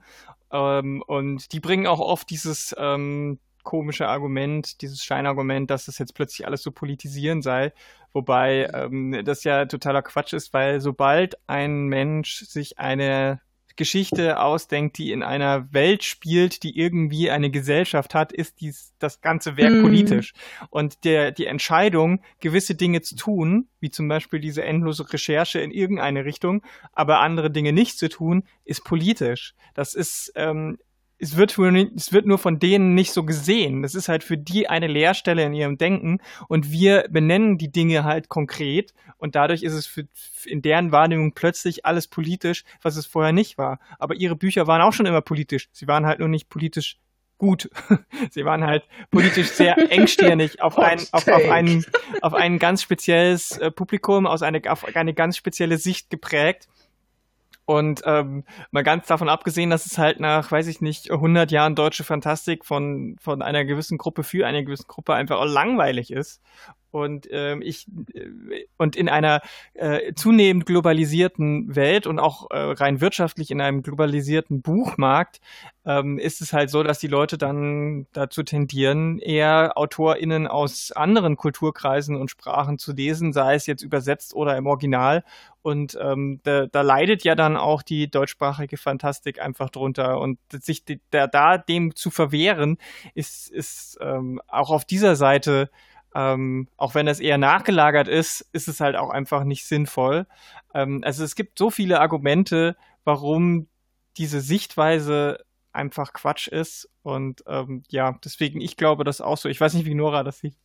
Ähm, und die bringen auch oft dieses ähm, komische Argument, dieses Scheinargument, dass das jetzt plötzlich alles so politisieren sei, wobei ähm, das ja totaler Quatsch ist, weil sobald ein Mensch sich eine Geschichte ausdenkt, die in einer Welt spielt, die irgendwie eine Gesellschaft hat, ist dies, das ganze Werk mm. politisch. Und der, die Entscheidung, gewisse Dinge zu tun, wie zum Beispiel diese endlose Recherche in irgendeine Richtung, aber andere Dinge nicht zu tun, ist politisch. Das ist, ähm, es wird, es wird nur von denen nicht so gesehen. Das ist halt für die eine Leerstelle in ihrem Denken und wir benennen die Dinge halt konkret und dadurch ist es für, in deren Wahrnehmung plötzlich alles politisch, was es vorher nicht war. Aber ihre Bücher waren auch schon immer politisch. Sie waren halt nur nicht politisch gut. Sie waren halt politisch sehr engstirnig auf ein, auf, auf ein, auf ein ganz spezielles äh, Publikum, aus eine, auf eine ganz spezielle Sicht geprägt. Und ähm, mal ganz davon abgesehen, dass es halt nach, weiß ich nicht, 100 Jahren deutsche Fantastik von, von einer gewissen Gruppe für eine gewisse Gruppe einfach auch langweilig ist und ähm, ich äh, und in einer äh, zunehmend globalisierten Welt und auch äh, rein wirtschaftlich in einem globalisierten Buchmarkt ähm, ist es halt so, dass die Leute dann dazu tendieren, eher AutorInnen aus anderen Kulturkreisen und Sprachen zu lesen, sei es jetzt übersetzt oder im Original. Und ähm, da, da leidet ja dann auch die deutschsprachige Fantastik einfach drunter. Und sich da, da dem zu verwehren, ist, ist ähm, auch auf dieser Seite ähm, auch wenn es eher nachgelagert ist, ist es halt auch einfach nicht sinnvoll. Ähm, also es gibt so viele Argumente, warum diese Sichtweise einfach Quatsch ist. Und ähm, ja, deswegen, ich glaube das auch so. Ich weiß nicht, wie Nora das sieht.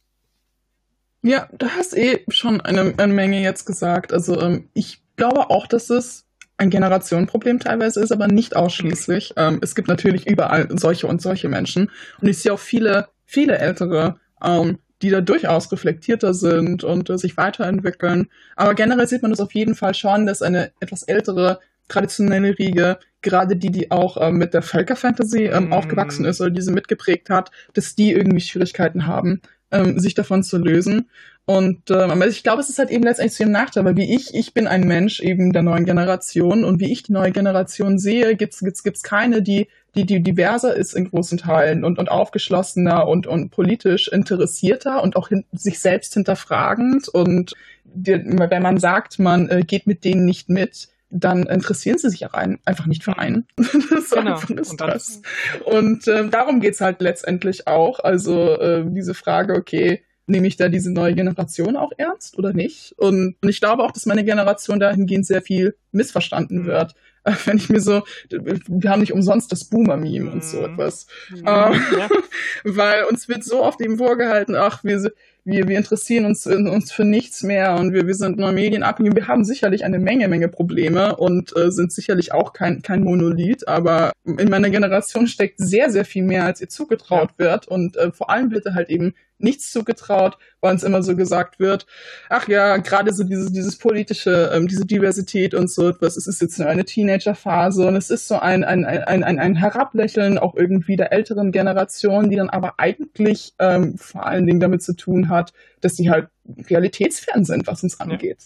Ja, du hast eh schon eine, eine Menge jetzt gesagt. Also ähm, ich glaube auch, dass es ein Generationenproblem teilweise ist, aber nicht ausschließlich. Ähm, es gibt natürlich überall solche und solche Menschen. Und ich sehe auch viele, viele ältere ähm, die da durchaus reflektierter sind und äh, sich weiterentwickeln. Aber generell sieht man das auf jeden Fall schon, dass eine etwas ältere traditionelle Riege, gerade die, die auch ähm, mit der Völkerfantasy ähm, mm. aufgewachsen ist oder diese mitgeprägt hat, dass die irgendwie Schwierigkeiten haben, ähm, sich davon zu lösen. Und ähm, aber ich glaube, es ist halt eben letztendlich zu ihrem Nachteil, weil wie ich, ich bin ein Mensch eben der neuen Generation und wie ich die neue Generation sehe, gibt's gibt's gibt's keine, die die, die diverser ist in großen Teilen und, und aufgeschlossener und, und politisch interessierter und auch hin, sich selbst hinterfragend. Und die, wenn man sagt, man äh, geht mit denen nicht mit, dann interessieren sie sich rein, einfach nicht für einen. so genau. einfach ist und das. Und äh, darum geht's halt letztendlich auch. Also äh, diese Frage, okay, nehme ich da diese neue Generation auch ernst oder nicht? Und ich glaube auch, dass meine Generation dahingehend sehr viel missverstanden mhm. wird. wenn ich mir so, wir haben nicht umsonst das Boomer-Meme und so mhm. etwas. Mhm. Ähm, ja. weil uns wird so oft eben vorgehalten, ach, wir, wir, wir interessieren uns, uns für nichts mehr und wir, wir sind nur medienabhängig. Wir haben sicherlich eine Menge, Menge Probleme und äh, sind sicherlich auch kein, kein Monolith, aber in meiner Generation steckt sehr, sehr viel mehr, als ihr zugetraut ja. wird und äh, vor allem wird halt eben nichts zugetraut, weil uns immer so gesagt wird, ach ja, gerade so dieses, dieses politische, ähm, diese Diversität und so etwas, es ist jetzt nur eine Teenagerphase und es ist so ein, ein, ein, ein, ein Herablächeln auch irgendwie der älteren Generation, die dann aber eigentlich ähm, vor allen Dingen damit zu tun hat, dass sie halt realitätsfern sind, was uns angeht.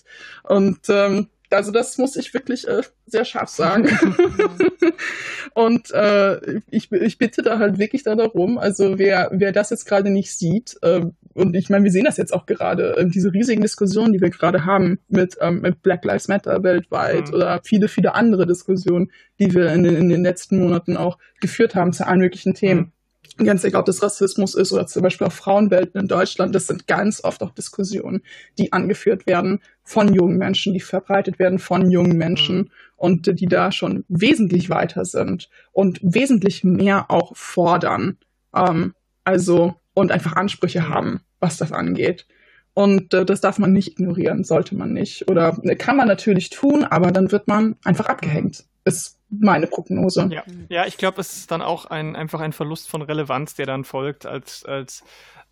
Ja. Und ähm, also das muss ich wirklich äh, sehr scharf sagen. und äh, ich, ich bitte da halt wirklich da darum, also wer, wer das jetzt gerade nicht sieht, äh, und ich meine, wir sehen das jetzt auch gerade, äh, diese riesigen Diskussionen, die wir gerade haben mit, ähm, mit Black Lives Matter weltweit mhm. oder viele, viele andere Diskussionen, die wir in den, in den letzten Monaten auch geführt haben zu allen möglichen Themen. Mhm ganz egal, ob das Rassismus ist oder zum Beispiel auch Frauenwelten in Deutschland, das sind ganz oft auch Diskussionen, die angeführt werden von jungen Menschen, die verbreitet werden von jungen Menschen mhm. und die da schon wesentlich weiter sind und wesentlich mehr auch fordern. Ähm, also und einfach Ansprüche haben, was das angeht. Und äh, das darf man nicht ignorieren, sollte man nicht. Oder äh, kann man natürlich tun, aber dann wird man einfach abgehängt. Ist meine Prognose. Ja, ja ich glaube, es ist dann auch ein, einfach ein Verlust von Relevanz, der dann folgt als, als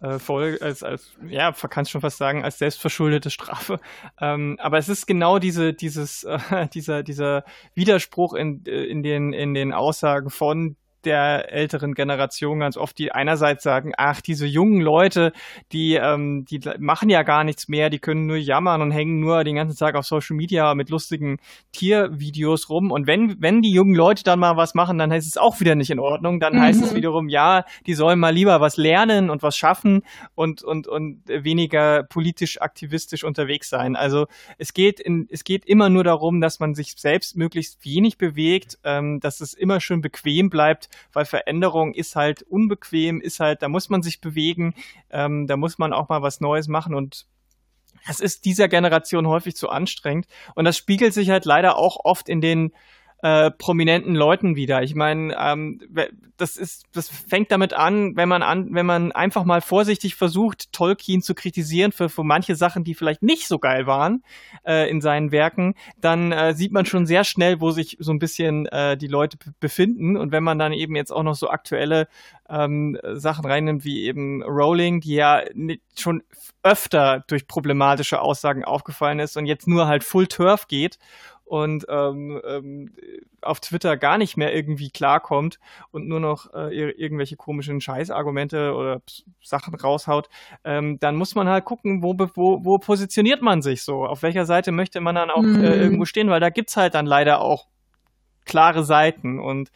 äh, Folge, als, als, ja, kannst schon fast sagen, als selbstverschuldete Strafe. Ähm, aber es ist genau diese, dieses, äh, dieser, dieser Widerspruch in, äh, in den, in den Aussagen von der älteren Generation ganz oft, die einerseits sagen, ach, diese jungen Leute, die, ähm, die machen ja gar nichts mehr, die können nur jammern und hängen nur den ganzen Tag auf Social Media mit lustigen Tiervideos rum. Und wenn, wenn die jungen Leute dann mal was machen, dann heißt es auch wieder nicht in Ordnung. Dann mhm. heißt es mhm. wiederum, ja, die sollen mal lieber was lernen und was schaffen und, und, und weniger politisch aktivistisch unterwegs sein. Also es geht in, es geht immer nur darum, dass man sich selbst möglichst wenig bewegt, ähm, dass es immer schön bequem bleibt weil Veränderung ist halt unbequem, ist halt, da muss man sich bewegen, ähm, da muss man auch mal was Neues machen und das ist dieser Generation häufig zu anstrengend. Und das spiegelt sich halt leider auch oft in den äh, prominenten Leuten wieder. Ich meine, ähm, das ist, das fängt damit an, wenn man an, wenn man einfach mal vorsichtig versucht, Tolkien zu kritisieren für, für manche Sachen, die vielleicht nicht so geil waren äh, in seinen Werken, dann äh, sieht man schon sehr schnell, wo sich so ein bisschen äh, die Leute befinden. Und wenn man dann eben jetzt auch noch so aktuelle ähm, Sachen reinnimmt, wie eben Rowling, die ja schon öfter durch problematische Aussagen aufgefallen ist und jetzt nur halt Full Turf geht und ähm, ähm, auf Twitter gar nicht mehr irgendwie klarkommt und nur noch äh, irgendwelche komischen Scheißargumente oder Sachen raushaut, ähm, dann muss man halt gucken, wo, wo, wo positioniert man sich so, auf welcher Seite möchte man dann auch mhm. äh, irgendwo stehen, weil da gibt's halt dann leider auch klare Seiten und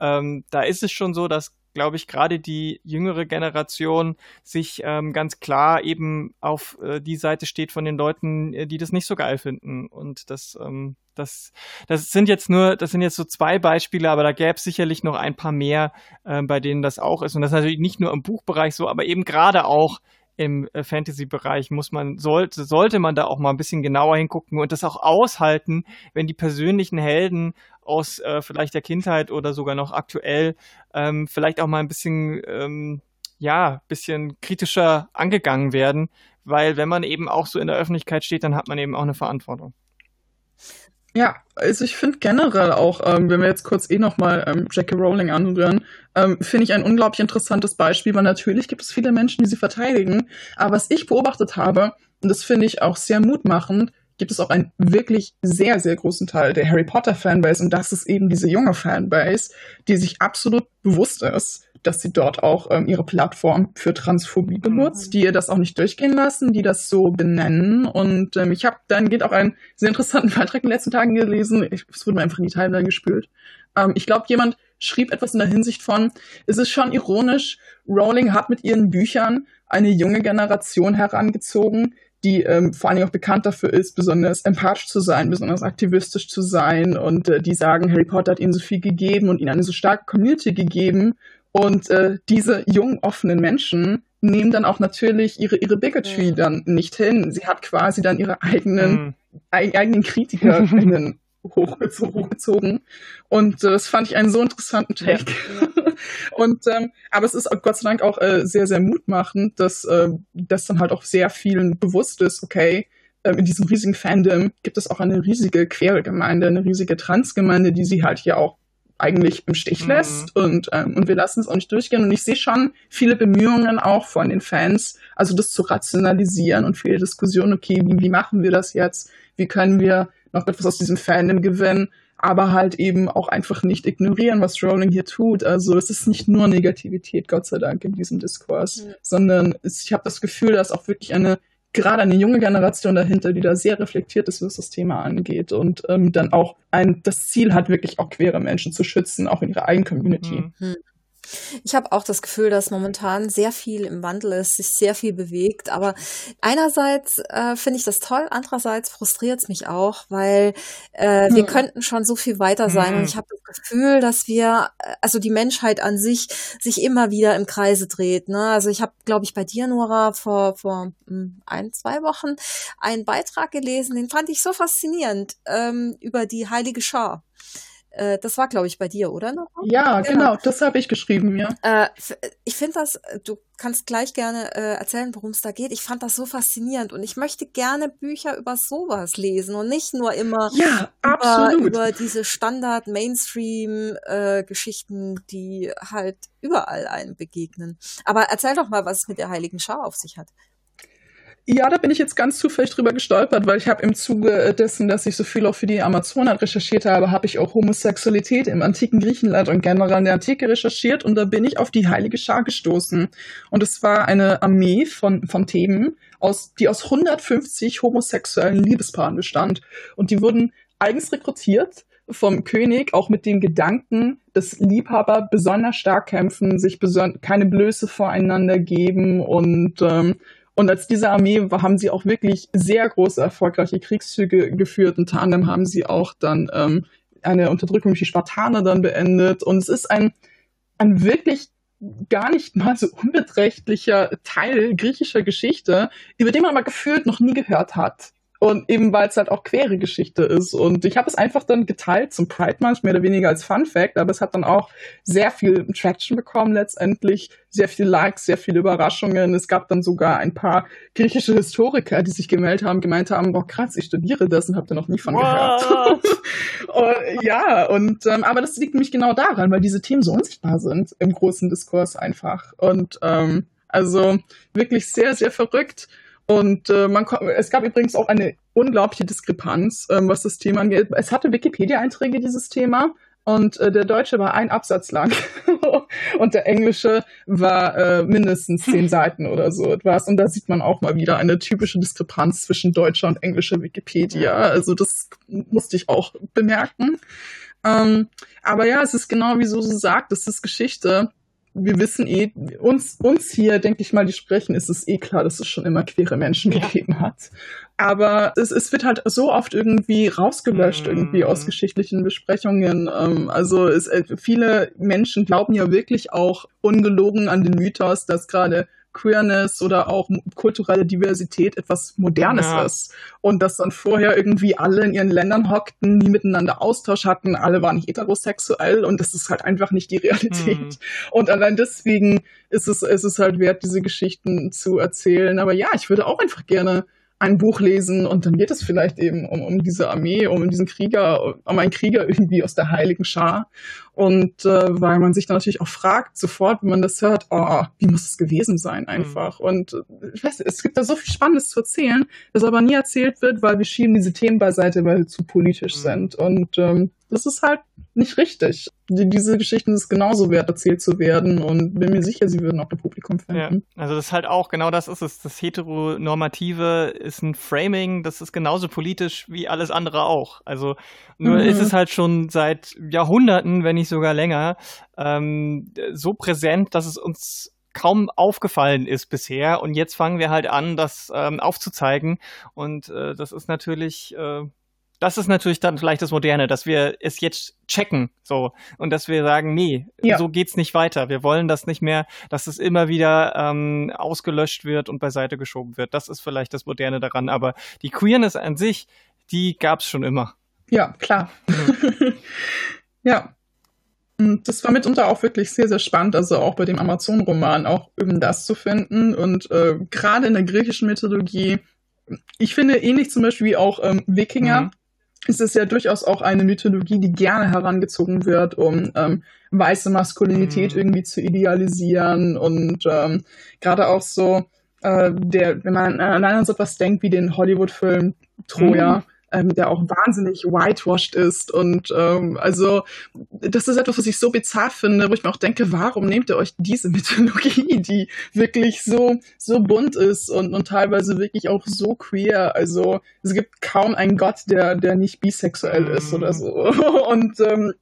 ähm, da ist es schon so, dass glaube ich, gerade die jüngere Generation sich ähm, ganz klar eben auf äh, die Seite steht von den Leuten, äh, die das nicht so geil finden. Und das, ähm, das, das sind jetzt nur, das sind jetzt so zwei Beispiele, aber da gäbe es sicherlich noch ein paar mehr, äh, bei denen das auch ist. Und das ist natürlich nicht nur im Buchbereich so, aber eben gerade auch im äh, Fantasy-Bereich muss man, sollte, sollte man da auch mal ein bisschen genauer hingucken und das auch aushalten, wenn die persönlichen Helden aus äh, vielleicht der Kindheit oder sogar noch aktuell ähm, vielleicht auch mal ein bisschen, ähm, ja, bisschen kritischer angegangen werden, weil wenn man eben auch so in der Öffentlichkeit steht, dann hat man eben auch eine Verantwortung. Ja, also ich finde generell auch, ähm, wenn wir jetzt kurz eh nochmal ähm, Jackie Rowling anrühren, ähm, finde ich ein unglaublich interessantes Beispiel, weil natürlich gibt es viele Menschen, die sie verteidigen. Aber was ich beobachtet habe, und das finde ich auch sehr mutmachend, gibt es auch einen wirklich sehr, sehr großen Teil der Harry Potter Fanbase. Und das ist eben diese junge Fanbase, die sich absolut bewusst ist, dass sie dort auch ähm, ihre Plattform für Transphobie benutzt, mhm. die ihr das auch nicht durchgehen lassen, die das so benennen. Und ähm, ich habe dann geht auch einen sehr interessanten Beitrag in den letzten Tagen gelesen. es wurde mir einfach in die Timeline gespült. Ähm, ich glaube, jemand schrieb etwas in der Hinsicht von, es ist schon ironisch, Rowling hat mit ihren Büchern eine junge Generation herangezogen, die ähm, vor allem auch bekannt dafür ist, besonders empathisch zu sein, besonders aktivistisch zu sein und äh, die sagen, Harry Potter hat ihnen so viel gegeben und ihnen eine so starke Community gegeben und äh, diese jungen, offenen Menschen nehmen dann auch natürlich ihre, ihre Bigotry ja. dann nicht hin. Sie hat quasi dann ihre eigenen, mhm. eigenen KritikerInnen hochgezogen. Und äh, das fand ich einen so interessanten Take. Ja. und ähm, aber es ist Gott sei Dank auch äh, sehr, sehr mutmachend, dass äh, das dann halt auch sehr vielen bewusst ist, okay, äh, in diesem riesigen Fandom gibt es auch eine riesige queere Gemeinde, eine riesige Transgemeinde, die sie halt hier auch eigentlich im Stich mhm. lässt und, ähm, und wir lassen es auch nicht durchgehen. Und ich sehe schon viele Bemühungen auch von den Fans, also das zu rationalisieren und viele Diskussionen, okay, wie, wie machen wir das jetzt? Wie können wir noch etwas aus diesem Fandom gewinnen? aber halt eben auch einfach nicht ignorieren, was Rowling hier tut. Also es ist nicht nur Negativität, Gott sei Dank, in diesem Diskurs, ja. sondern es, ich habe das Gefühl, dass auch wirklich eine gerade eine junge Generation dahinter, die da sehr reflektiert ist, was das Thema angeht und ähm, dann auch ein, das Ziel hat, wirklich auch queere Menschen zu schützen, auch in ihrer eigenen Community. Mhm. Ich habe auch das Gefühl, dass momentan sehr viel im Wandel ist, sich sehr viel bewegt. Aber einerseits äh, finde ich das toll, andererseits frustriert es mich auch, weil äh, hm. wir könnten schon so viel weiter sein. Hm. Und ich habe das Gefühl, dass wir, äh, also die Menschheit an sich, sich immer wieder im Kreise dreht. Ne? Also ich habe, glaube ich, bei dir, Nora, vor, vor hm, ein, zwei Wochen einen Beitrag gelesen, den fand ich so faszinierend ähm, über die Heilige Schar Äh, das war, glaube ich, bei dir, oder? Ja, genau, genau das habe ich geschrieben, ja. Äh, ich finde das, du kannst gleich gerne äh, erzählen, worum es da geht. Ich fand das so faszinierend und ich möchte gerne Bücher über sowas lesen und nicht nur immer ja, über, über, diese Standard-Mainstream-Geschichten, äh, die halt überall einem begegnen. Aber erzähl doch mal, was es mit der Heiligen Schar auf sich hat. Ja, da bin ich jetzt ganz zufällig drüber gestolpert, weil ich habe im Zuge dessen, dass ich so viel auch für die Amazonen recherchiert habe, habe ich auch Homosexualität im antiken Griechenland und generell in der Antike recherchiert und da bin ich auf die Heilige Schar gestoßen. Und es war eine Armee von, von Theben, aus, die aus 150 homosexuellen Liebespaaren bestand. Und die wurden eigens rekrutiert vom König, auch mit dem Gedanken, dass Liebhaber besonders stark kämpfen, sich keine Blöße voreinander geben und ähm, und als diese Armee haben sie auch wirklich sehr große, erfolgreiche Kriegszüge geführt. Unter anderem haben sie auch dann ähm, eine Unterdrückung durch die Spartaner dann beendet. Und es ist ein, ein wirklich gar nicht mal so unbeträchtlicher Teil griechischer Geschichte, über den man aber gefühlt noch nie gehört hat. Und eben weil es halt auch quere Geschichte ist. Und ich habe es einfach dann geteilt zum Pride Month, mehr oder weniger als Fun Fact, aber es hat dann auch sehr viel Traction bekommen letztendlich, sehr viele Likes, sehr viele Überraschungen. Es gab dann sogar ein paar griechische Historiker, die sich gemeldet haben, gemeint haben, boah krass, ich studiere das und habe da noch nie von gehört. und, ja, und ähm, aber das liegt nämlich genau daran, weil diese Themen so unsichtbar sind im großen Diskurs einfach. Und ähm, also wirklich sehr, sehr verrückt. Und äh, man es gab übrigens auch eine unglaubliche Diskrepanz, ähm, was das Thema angeht. Es hatte Wikipedia-Einträge, dieses Thema, und äh, der deutsche war ein Absatz lang und der englische war äh, mindestens zehn Seiten oder so etwas. Und da sieht man auch mal wieder eine typische Diskrepanz zwischen deutscher und englischer Wikipedia. Also das musste ich auch bemerken. Ähm, aber ja, es ist genau wie so sagt, es ist Geschichte wir wissen eh, uns, uns hier, denke ich mal, die sprechen, ist es eh klar, dass es schon immer queere Menschen ja. gegeben hat. Aber es, es wird halt so oft irgendwie rausgelöscht, mm. irgendwie aus geschichtlichen Besprechungen. Ähm, also es, äh, viele Menschen glauben ja wirklich auch ungelogen an den Mythos, dass gerade Queerness oder auch kulturelle Diversität etwas Modernes ja. ist. Und dass dann vorher irgendwie alle in ihren Ländern hockten, nie miteinander Austausch hatten, alle waren heterosexuell und das ist halt einfach nicht die Realität. Mhm. Und allein deswegen ist es, ist es halt wert, diese Geschichten zu erzählen. Aber ja, ich würde auch einfach gerne ein Buch lesen und dann geht es vielleicht eben um, um diese Armee, um diesen Krieger, um einen Krieger irgendwie aus der heiligen Schar. Und äh, weil man sich dann natürlich auch fragt, sofort, wenn man das hört, oh, wie muss es gewesen sein einfach. Mhm. Und ich weiß, es gibt da so viel Spannendes zu erzählen, das aber nie erzählt wird, weil wir schieben diese Themen beiseite, weil sie zu politisch mhm. sind. Und ähm, das ist halt nicht richtig. Die, diese Geschichten ist genauso wert, erzählt zu werden und bin mir sicher, sie würden auch ein Publikum finden. Ja, also das ist halt auch, genau das ist es. Das Heteronormative ist ein Framing, das ist genauso politisch wie alles andere auch. Also nur mhm. ist es halt schon seit Jahrhunderten, wenn nicht sogar länger, ähm, so präsent, dass es uns kaum aufgefallen ist bisher. Und jetzt fangen wir halt an, das ähm, aufzuzeigen. Und äh, das ist natürlich äh, das ist natürlich dann vielleicht das Moderne, dass wir es jetzt checken, so und dass wir sagen, nee, ja. so geht's nicht weiter. Wir wollen das nicht mehr, dass es immer wieder ähm, ausgelöscht wird und beiseite geschoben wird. Das ist vielleicht das Moderne daran, aber die Queerness an sich, die gab's schon immer. Ja, klar. Ja. Das war mitunter auch wirklich sehr, sehr spannend, also auch bei dem Amazon-Roman auch eben das zu finden. Und äh, gerade in der griechischen Mythologie, ich finde ähnlich zum Beispiel wie auch ähm, Wikinger, mhm ist es ja durchaus auch eine Mythologie, die gerne herangezogen wird, um ähm, weiße Maskulinität mhm. irgendwie zu idealisieren und ähm, gerade auch so äh, der, wenn man allein an so etwas denkt wie den Hollywood-Film Troja, mhm ähm, der auch wahnsinnig whitewashed ist. Und ähm, also das ist etwas, was ich so bizarr finde, wo ich mir auch denke, warum nehmt ihr euch diese Mythologie, die wirklich so, so bunt ist und, und teilweise wirklich auch so queer. Also es gibt kaum einen Gott, der, der nicht bisexuell ist oder so. Und ähm,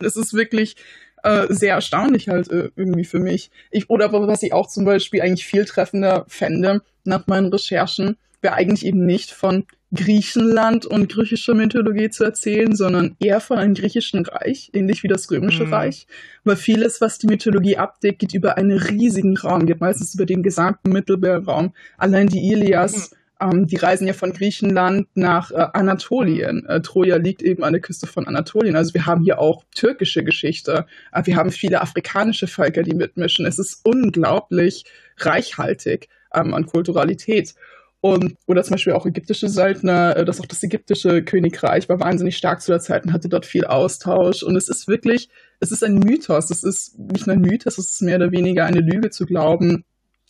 es ist wirklich äh, sehr erstaunlich halt äh, irgendwie für mich. Ich, oder was ich auch zum Beispiel eigentlich viel treffender fände nach meinen Recherchen, wäre eigentlich eben nicht von Griechenland und griechischer Mythologie zu erzählen, sondern eher von einem griechischen Reich, ähnlich wie das römische mhm. Reich. Weil vieles, was die Mythologie abdeckt, geht über einen riesigen Raum, geht meistens über den gesamten Mittelmeerraum. Allein die Ilias, Ähm, die reisen ja von Griechenland nach äh, Anatolien. Äh, Troja liegt eben an der Küste von Anatolien. Also wir haben hier auch türkische Geschichte. Äh, wir haben viele afrikanische Völker, die mitmischen. Es ist unglaublich reichhaltig ähm, an Kulturalität. Und, oder zum Beispiel auch ägyptische Söldner, äh, das auch das ägyptische Königreich war wahnsinnig stark zu der Zeit und hatte dort viel Austausch. Und es ist wirklich, es ist ein Mythos. Es ist nicht nur ein Mythos, es ist mehr oder weniger eine Lüge zu glauben.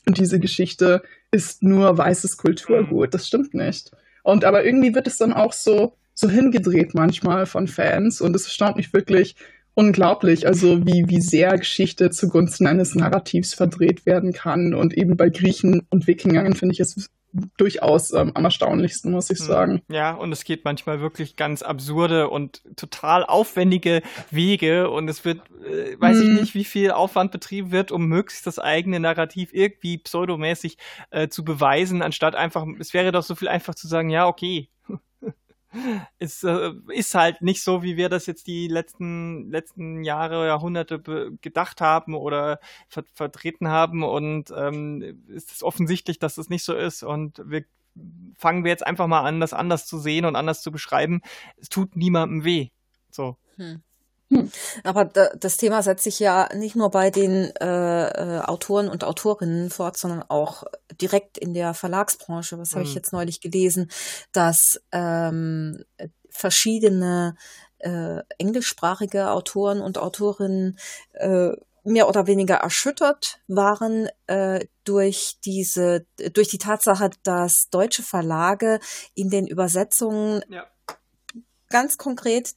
Und diese Geschichte ist nur weißes Kulturgut. Das stimmt nicht. Und aber irgendwie wird es dann auch so, so hingedreht manchmal von Fans. Und es erstaunt mich wirklich, unglaublich, also wie, wie sehr Geschichte zugunsten eines Narrativs verdreht werden kann. Und eben bei Griechen und Wikingern finde ich es durchaus ähm, am erstaunlichsten, muss ich hm. sagen. Ja, und es geht manchmal wirklich ganz absurde und total aufwendige Wege und es wird, äh, weiß hm. ich nicht, wie viel Aufwand betrieben wird, um möglichst das eigene Narrativ irgendwie pseudomäßig äh, zu beweisen, anstatt einfach, es wäre doch so viel einfach zu sagen, ja, okay, es äh, ist halt nicht so, wie wir das jetzt die letzten, letzten Jahre, Jahrhunderte gedacht haben oder ver vertreten haben. Und ähm, ist offensichtlich, dass das nicht so ist. Und wir fangen wir jetzt einfach mal an, das anders zu sehen und anders zu beschreiben. Es tut niemandem weh. So. Hm. Hm. Aber das Thema setzt sich ja nicht nur bei den äh, äh, Autoren und Autorinnen fort, sondern auch direkt in der Verlagsbranche. Was hm. habe ich jetzt neulich gelesen, dass ähm, verschiedene äh, englischsprachige Autoren und Autorinnen äh, mehr oder weniger erschüttert waren äh, durch diese, durch die Tatsache, dass deutsche Verlage in den Übersetzungen ja. ganz konkret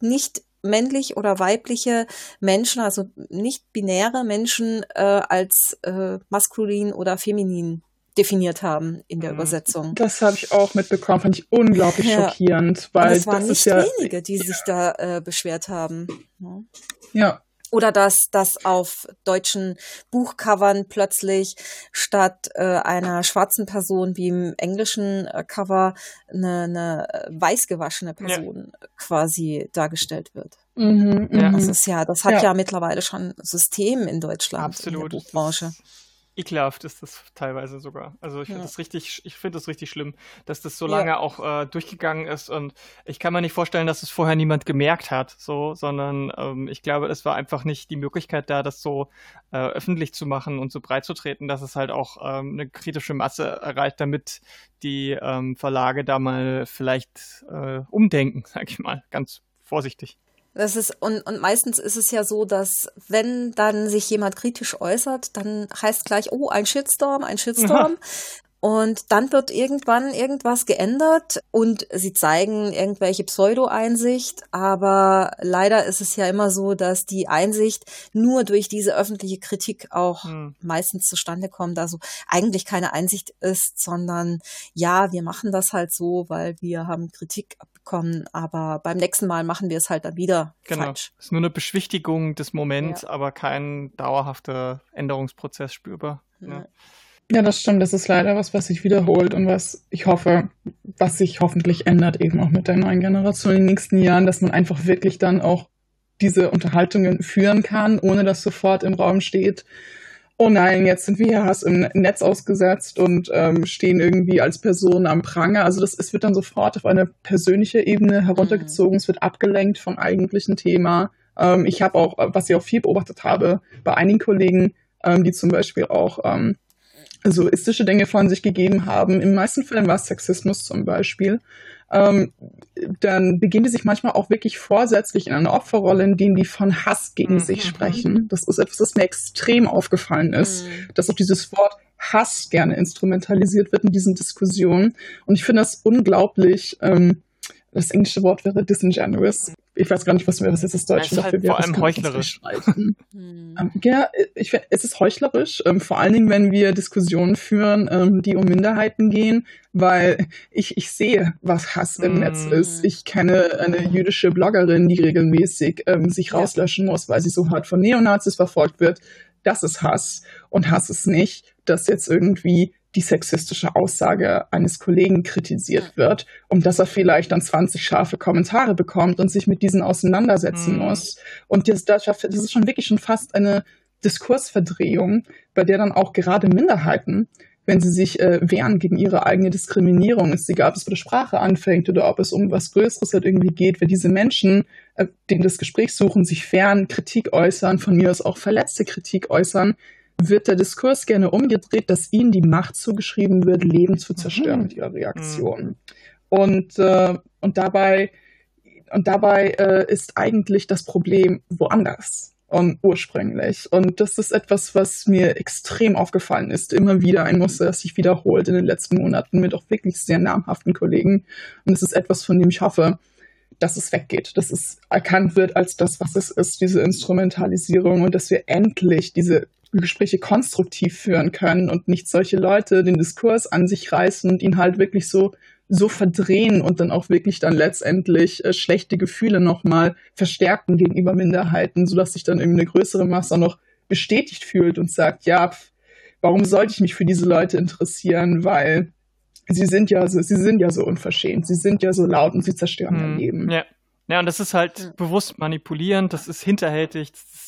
nicht männlich oder weibliche Menschen, also nicht binäre Menschen äh, als äh, maskulin oder feminin definiert haben in der mhm. Übersetzung. Das habe ich auch mitbekommen, fand ich unglaublich ja. schockierend, weil es waren das nicht ja, wenige, die sich da äh, beschwert haben. Ja. Oder dass, dass auf deutschen Buchcovern plötzlich statt äh, einer schwarzen Person wie im englischen äh, Cover eine, eine weiß gewaschene Person ja. quasi dargestellt wird. Mhm, ja. Das ist ja, das hat ja. ja mittlerweile schon System in Deutschland Absolut. in der Buchbranche ekelhaft ist das teilweise sogar. Also ich finde ja. das richtig, ich finde das richtig schlimm, dass das so lange ja. auch äh, durchgegangen ist und ich kann mir nicht vorstellen, dass es vorher niemand gemerkt hat, so, sondern ähm, ich glaube, es war einfach nicht die Möglichkeit da, das so äh, öffentlich zu machen und so breit zu treten, dass es halt auch ähm, eine kritische Masse erreicht, damit die ähm, Verlage da mal vielleicht äh, umdenken, sag ich mal, ganz vorsichtig. Das ist, und, und meistens ist es ja so, dass wenn dann sich jemand kritisch äußert, dann heißt gleich, oh, ein Shitstorm, ein Shitstorm. Und dann wird irgendwann irgendwas geändert und sie zeigen irgendwelche Pseudo-Einsicht, aber leider ist es ja immer so, dass die Einsicht nur durch diese öffentliche Kritik auch hm. meistens zustande kommt. Also eigentlich keine Einsicht ist, sondern ja, wir machen das halt so, weil wir haben Kritik bekommen, aber beim nächsten Mal machen wir es halt dann wieder genau. falsch. Es ist nur eine Beschwichtigung des Moments, ja. aber kein dauerhafter Änderungsprozess spürbar. Ja. Ja, das stimmt. Das ist leider was, was sich wiederholt und was ich hoffe, was sich hoffentlich ändert, eben auch mit der neuen Generation in den nächsten Jahren, dass man einfach wirklich dann auch diese Unterhaltungen führen kann, ohne dass sofort im Raum steht, oh nein, jetzt sind wir hier Hass im Netz ausgesetzt und ähm, stehen irgendwie als Person am Pranger. Also das, es wird dann sofort auf eine persönliche Ebene heruntergezogen, mhm. es wird abgelenkt vom eigentlichen Thema. Ähm, ich habe auch, was ich auch viel beobachtet habe, bei einigen Kollegen, ähm, die zum Beispiel auch ähm, so istische Dinge von sich gegeben haben. In meisten Fällen war es Sexismus zum Beispiel. Ähm, dann beginnen die sich manchmal auch wirklich vorsätzlich in eine Opferrolle, in denen die von Hass gegen mhm. sich sprechen. Das ist etwas, das mir extrem aufgefallen ist, mhm. dass auch dieses Wort Hass gerne instrumentalisiert wird in diesen Diskussionen. Und ich finde das unglaublich. Ähm, das englische Wort wäre disingenuous ich weiß gar nicht, was, was jetzt das Deutsche dafür halt wäre. Vor allem heuchlerisch. Hm. ähm, ja, ich, es ist heuchlerisch, ähm, vor allen Dingen, wenn wir Diskussionen führen, ähm, die um Minderheiten gehen, weil ich, ich sehe, was Hass im mm. Netz ist. Ich kenne eine jüdische Bloggerin, die regelmäßig ähm, sich ja. rauslöschen muss, weil sie so hart von Neonazis verfolgt wird. Das ist Hass. Und Hass ist nicht, dass jetzt irgendwie die sexistische Aussage eines Kollegen kritisiert wird und dass er vielleicht dann 20 scharfe Kommentare bekommt und sich mit diesen auseinandersetzen mhm. muss. Und das, das ist schon wirklich schon fast eine Diskursverdrehung, bei der dann auch gerade Minderheiten wenn sie sich äh, wehren gegen ihre eigene Diskriminierung, ist egal, ob es bei der Sprache anfängt oder ob es um was Größeres halt irgendwie geht, wenn diese Menschen, äh, denen das Gespräch suchen, sich fern, Kritik äußern, von mir aus auch verletzte Kritik äußern, wird der Diskurs gerne umgedreht, dass ihnen die Macht zugeschrieben wird, Leben zu zerstören mhm. mit ihrer Reaktion. Mhm. Und, äh, und dabei, und dabei äh, ist eigentlich das Problem woanders und ursprünglich. Und das ist etwas, was mir extrem aufgefallen ist. Immer wieder ein Muster, das sich wiederholt in den letzten Monaten mit auch wirklich sehr namhaften Kollegen. Und es ist etwas, von dem ich hoffe, dass es weggeht, dass es erkannt wird als das, was es ist, diese Instrumentalisierung und dass wir endlich diese Gespräche konstruktiv führen können und nicht solche Leute den Diskurs an sich reißen und ihn halt wirklich so so verdrehen und dann auch wirklich dann letztendlich äh, schlechte Gefühle nochmal verstärken gegenüber Minderheiten, sodass sich dann irgendwie eine größere Masse noch bestätigt fühlt und sagt, ja, warum sollte ich mich für diese Leute interessieren, weil sie sind ja so, sie sind ja so unverschämt, sie sind ja so laut und sie zerstören hm, ihr Leben. Ja. ja, und das ist halt bewusst manipulierend, das ist hinterhältig, das ist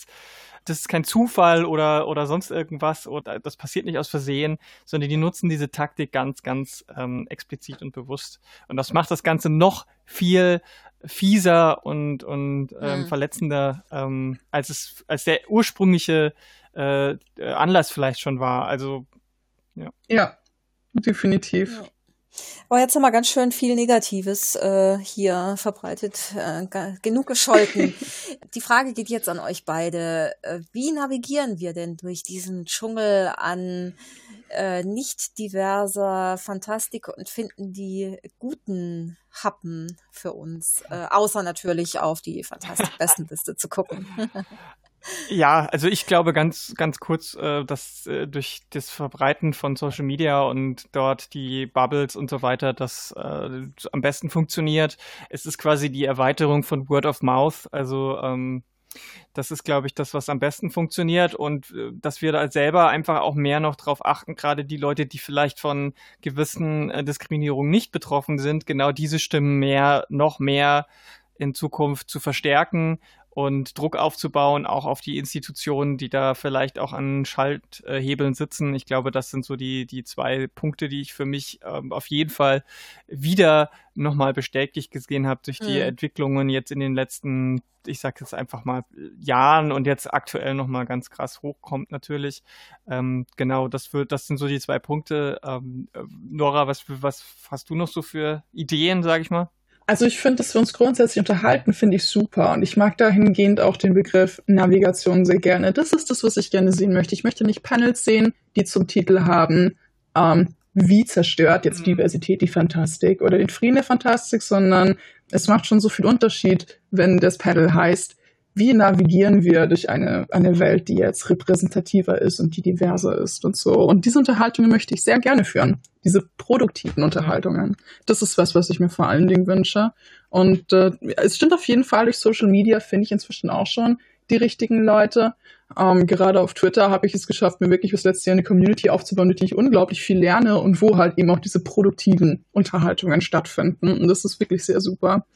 das ist kein Zufall oder, oder sonst irgendwas oder das passiert nicht aus Versehen, sondern die nutzen diese Taktik ganz, ganz ähm, explizit und bewusst. Und das macht das Ganze noch viel fieser und, und ähm, mhm. verletzender, ähm, als es, als der ursprüngliche äh, Anlass vielleicht schon war. Also ja. Ja, definitiv. Ja. Aber jetzt haben wir ganz schön viel Negatives äh, hier verbreitet, äh, genug gescholten. Die Frage geht jetzt an euch beide. Äh, wie navigieren wir denn durch diesen Dschungel an äh, nicht diverser Fantastik und finden die guten Happen für uns, äh, außer natürlich auf die Fantastik-Bestenliste zu gucken. Ja, also ich glaube ganz, ganz kurz, äh, dass äh, durch das Verbreiten von Social Media und dort die Bubbles und so weiter, das äh, am besten funktioniert. Es ist quasi die Erweiterung von Word of Mouth. Also ähm, das ist, glaube ich, das, was am besten funktioniert und äh, dass wir da selber einfach auch mehr noch drauf achten, gerade die Leute, die vielleicht von gewissen äh, Diskriminierungen nicht betroffen sind, genau diese Stimmen mehr, noch mehr in Zukunft zu verstärken und Druck aufzubauen, auch auf die Institutionen, die da vielleicht auch an Schalthebeln sitzen. Ich glaube, das sind so die, die zwei Punkte, die ich für mich ähm, auf jeden Fall wieder nochmal bestätigt gesehen habe durch die mhm. Entwicklungen jetzt in den letzten, ich sage jetzt einfach mal, Jahren und jetzt aktuell nochmal ganz krass hochkommt natürlich. Ähm, genau, das wird, das sind so die zwei Punkte. Ähm, Nora, was, was hast du noch so für Ideen, sage ich mal? Also ich finde, dass wir uns grundsätzlich unterhalten, finde ich super. Und ich mag dahingehend auch den Begriff Navigation sehr gerne. Das ist das, was ich gerne sehen möchte. Ich möchte nicht Panels sehen, die zum Titel haben, ähm, wie zerstört jetzt mhm. Diversität die Fantastik oder den Frieden der Fantastik, sondern es macht schon so viel Unterschied, wenn das Panel heißt, wie navigieren wir durch eine, eine Welt, die jetzt repräsentativer ist und die diverser ist und so. Und diese Unterhaltungen möchte ich sehr gerne führen. Diese produktiven Unterhaltungen. Das ist was, was ich mir vor allen Dingen wünsche. Und äh, es stimmt auf jeden Fall, durch Social Media finde ich inzwischen auch schon die richtigen Leute. Ähm, gerade auf Twitter habe ich es geschafft, mir wirklich das letzte Jahr eine Community aufzubauen, mit der ich unglaublich viel lerne und wo halt eben auch diese produktiven Unterhaltungen stattfinden. Und das ist wirklich sehr super.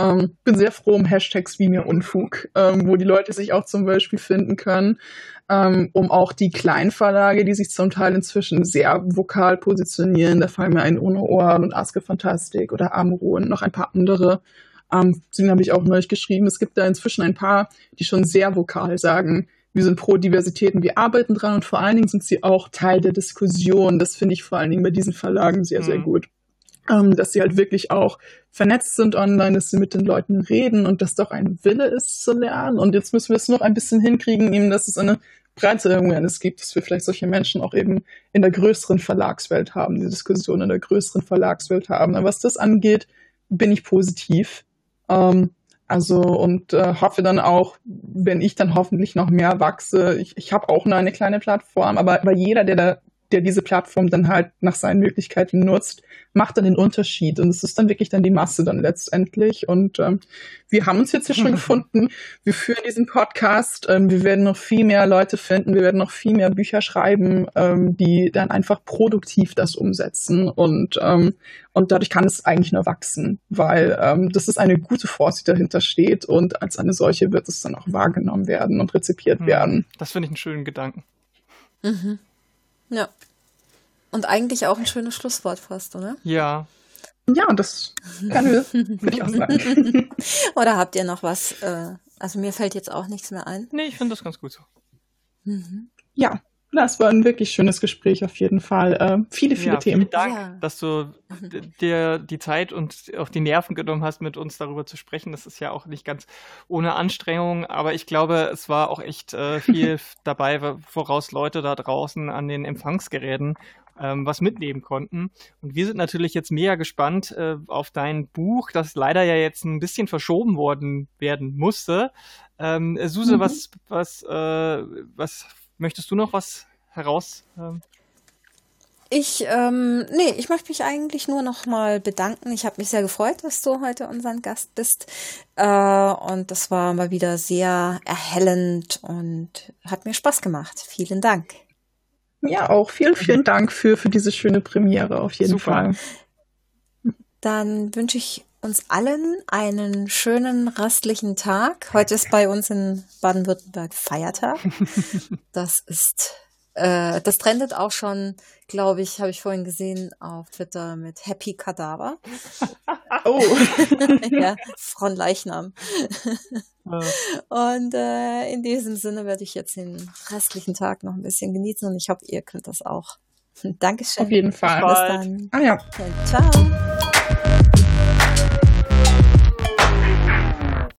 Ähm, bin sehr froh um Hashtags wie mir Unfug, ähm, wo die Leute sich auch zum Beispiel finden können, ähm, um auch die Kleinverlage, die sich zum Teil inzwischen sehr vokal positionieren, da fallen mir ein Ohne Ohr und Aske Fantastik oder Amro und noch ein paar andere. Ähm, deswegen habe ich auch neulich geschrieben, es gibt da inzwischen ein paar, die schon sehr vokal sagen, wir sind pro Diversität und wir arbeiten dran und vor allen Dingen sind sie auch Teil der Diskussion. Das finde ich vor allen Dingen bei diesen Verlagen sehr, sehr mhm. gut ähm, dass sie halt wirklich auch vernetzt sind online, dass sie mit den Leuten reden und dass doch ein Wille ist zu lernen. Und jetzt müssen wir es noch ein bisschen hinkriegen, eben, dass es eine breite Awareness gibt, dass wir vielleicht solche Menschen auch eben in der größeren Verlagswelt haben, die Diskussion in der größeren Verlagswelt haben. Aber was das angeht, bin ich positiv. Ähm, also und äh, hoffe dann auch, wenn ich dann hoffentlich noch mehr wachse, ich, ich habe auch nur eine kleine Plattform, aber, aber jeder, der da der diese Plattform dann halt nach seinen Möglichkeiten nutzt, macht dann den Unterschied. Und es ist dann wirklich dann die Masse dann letztendlich. Und ähm, wir haben uns jetzt hier schon gefunden. Wir führen diesen Podcast. Ähm, wir werden noch viel mehr Leute finden. Wir werden noch viel mehr Bücher schreiben, ähm, die dann einfach produktiv das umsetzen. Und, ähm, und dadurch kann es eigentlich nur wachsen, weil ähm, das ist eine gute Force, die dahinter steht. Und als eine solche wird es dann auch wahrgenommen werden und rezipiert mhm. werden. Das finde ich einen schönen Gedanken. Mhm. Ja. Und eigentlich auch ein schönes Schlusswort fast, oder? Ja. Ja, das wir, würde ich auch sagen. oder habt ihr noch was? Äh, also mir fällt jetzt auch nichts mehr ein. Nee, ich finde das ganz gut so. Mhm. Ja, das war ein wirklich schönes Gespräch auf jeden Fall. Äh, viele, viele ja, Themen. Vielen Dank, ja. dass du dir die Zeit und auch die Nerven genommen hast, mit uns darüber zu sprechen. Das ist ja auch nicht ganz ohne Anstrengung, aber ich glaube, es war auch echt äh, viel dabei, woraus Leute da draußen an den Empfangsgeräten ähm, was mitnehmen konnten. Und wir sind natürlich jetzt mega gespannt äh, auf dein Buch, das leider ja jetzt ein bisschen verschoben worden werden musste. Ähm, Suse, mhm. was, was, äh, was Möchtest du noch was heraus? Ähm? Ich, ähm, nee, ich möchte mich eigentlich nur noch mal bedanken. Ich habe mich sehr gefreut, dass du heute unser Gast bist. Äh, und das war mal wieder sehr erhellend und hat mir Spaß gemacht. Vielen Dank. Ja, auch vielen, vielen Dank für, für diese schöne Premiere auf jeden Super. Fall. Dann wünsche ich uns allen einen schönen restlichen Tag. Heute ist bei uns in Baden-Württemberg Feiertag. Das ist, äh, das trendet auch schon, glaube ich, habe ich vorhin gesehen auf Twitter mit Happy Kadaver. Oh. ja, von Leichnam. Und äh, in diesem Sinne werde ich jetzt den restlichen Tag noch ein bisschen genießen und ich hoffe, ihr könnt das auch. Dankeschön. Auf jeden Fall. Bis dann. Ah ja. Ciao.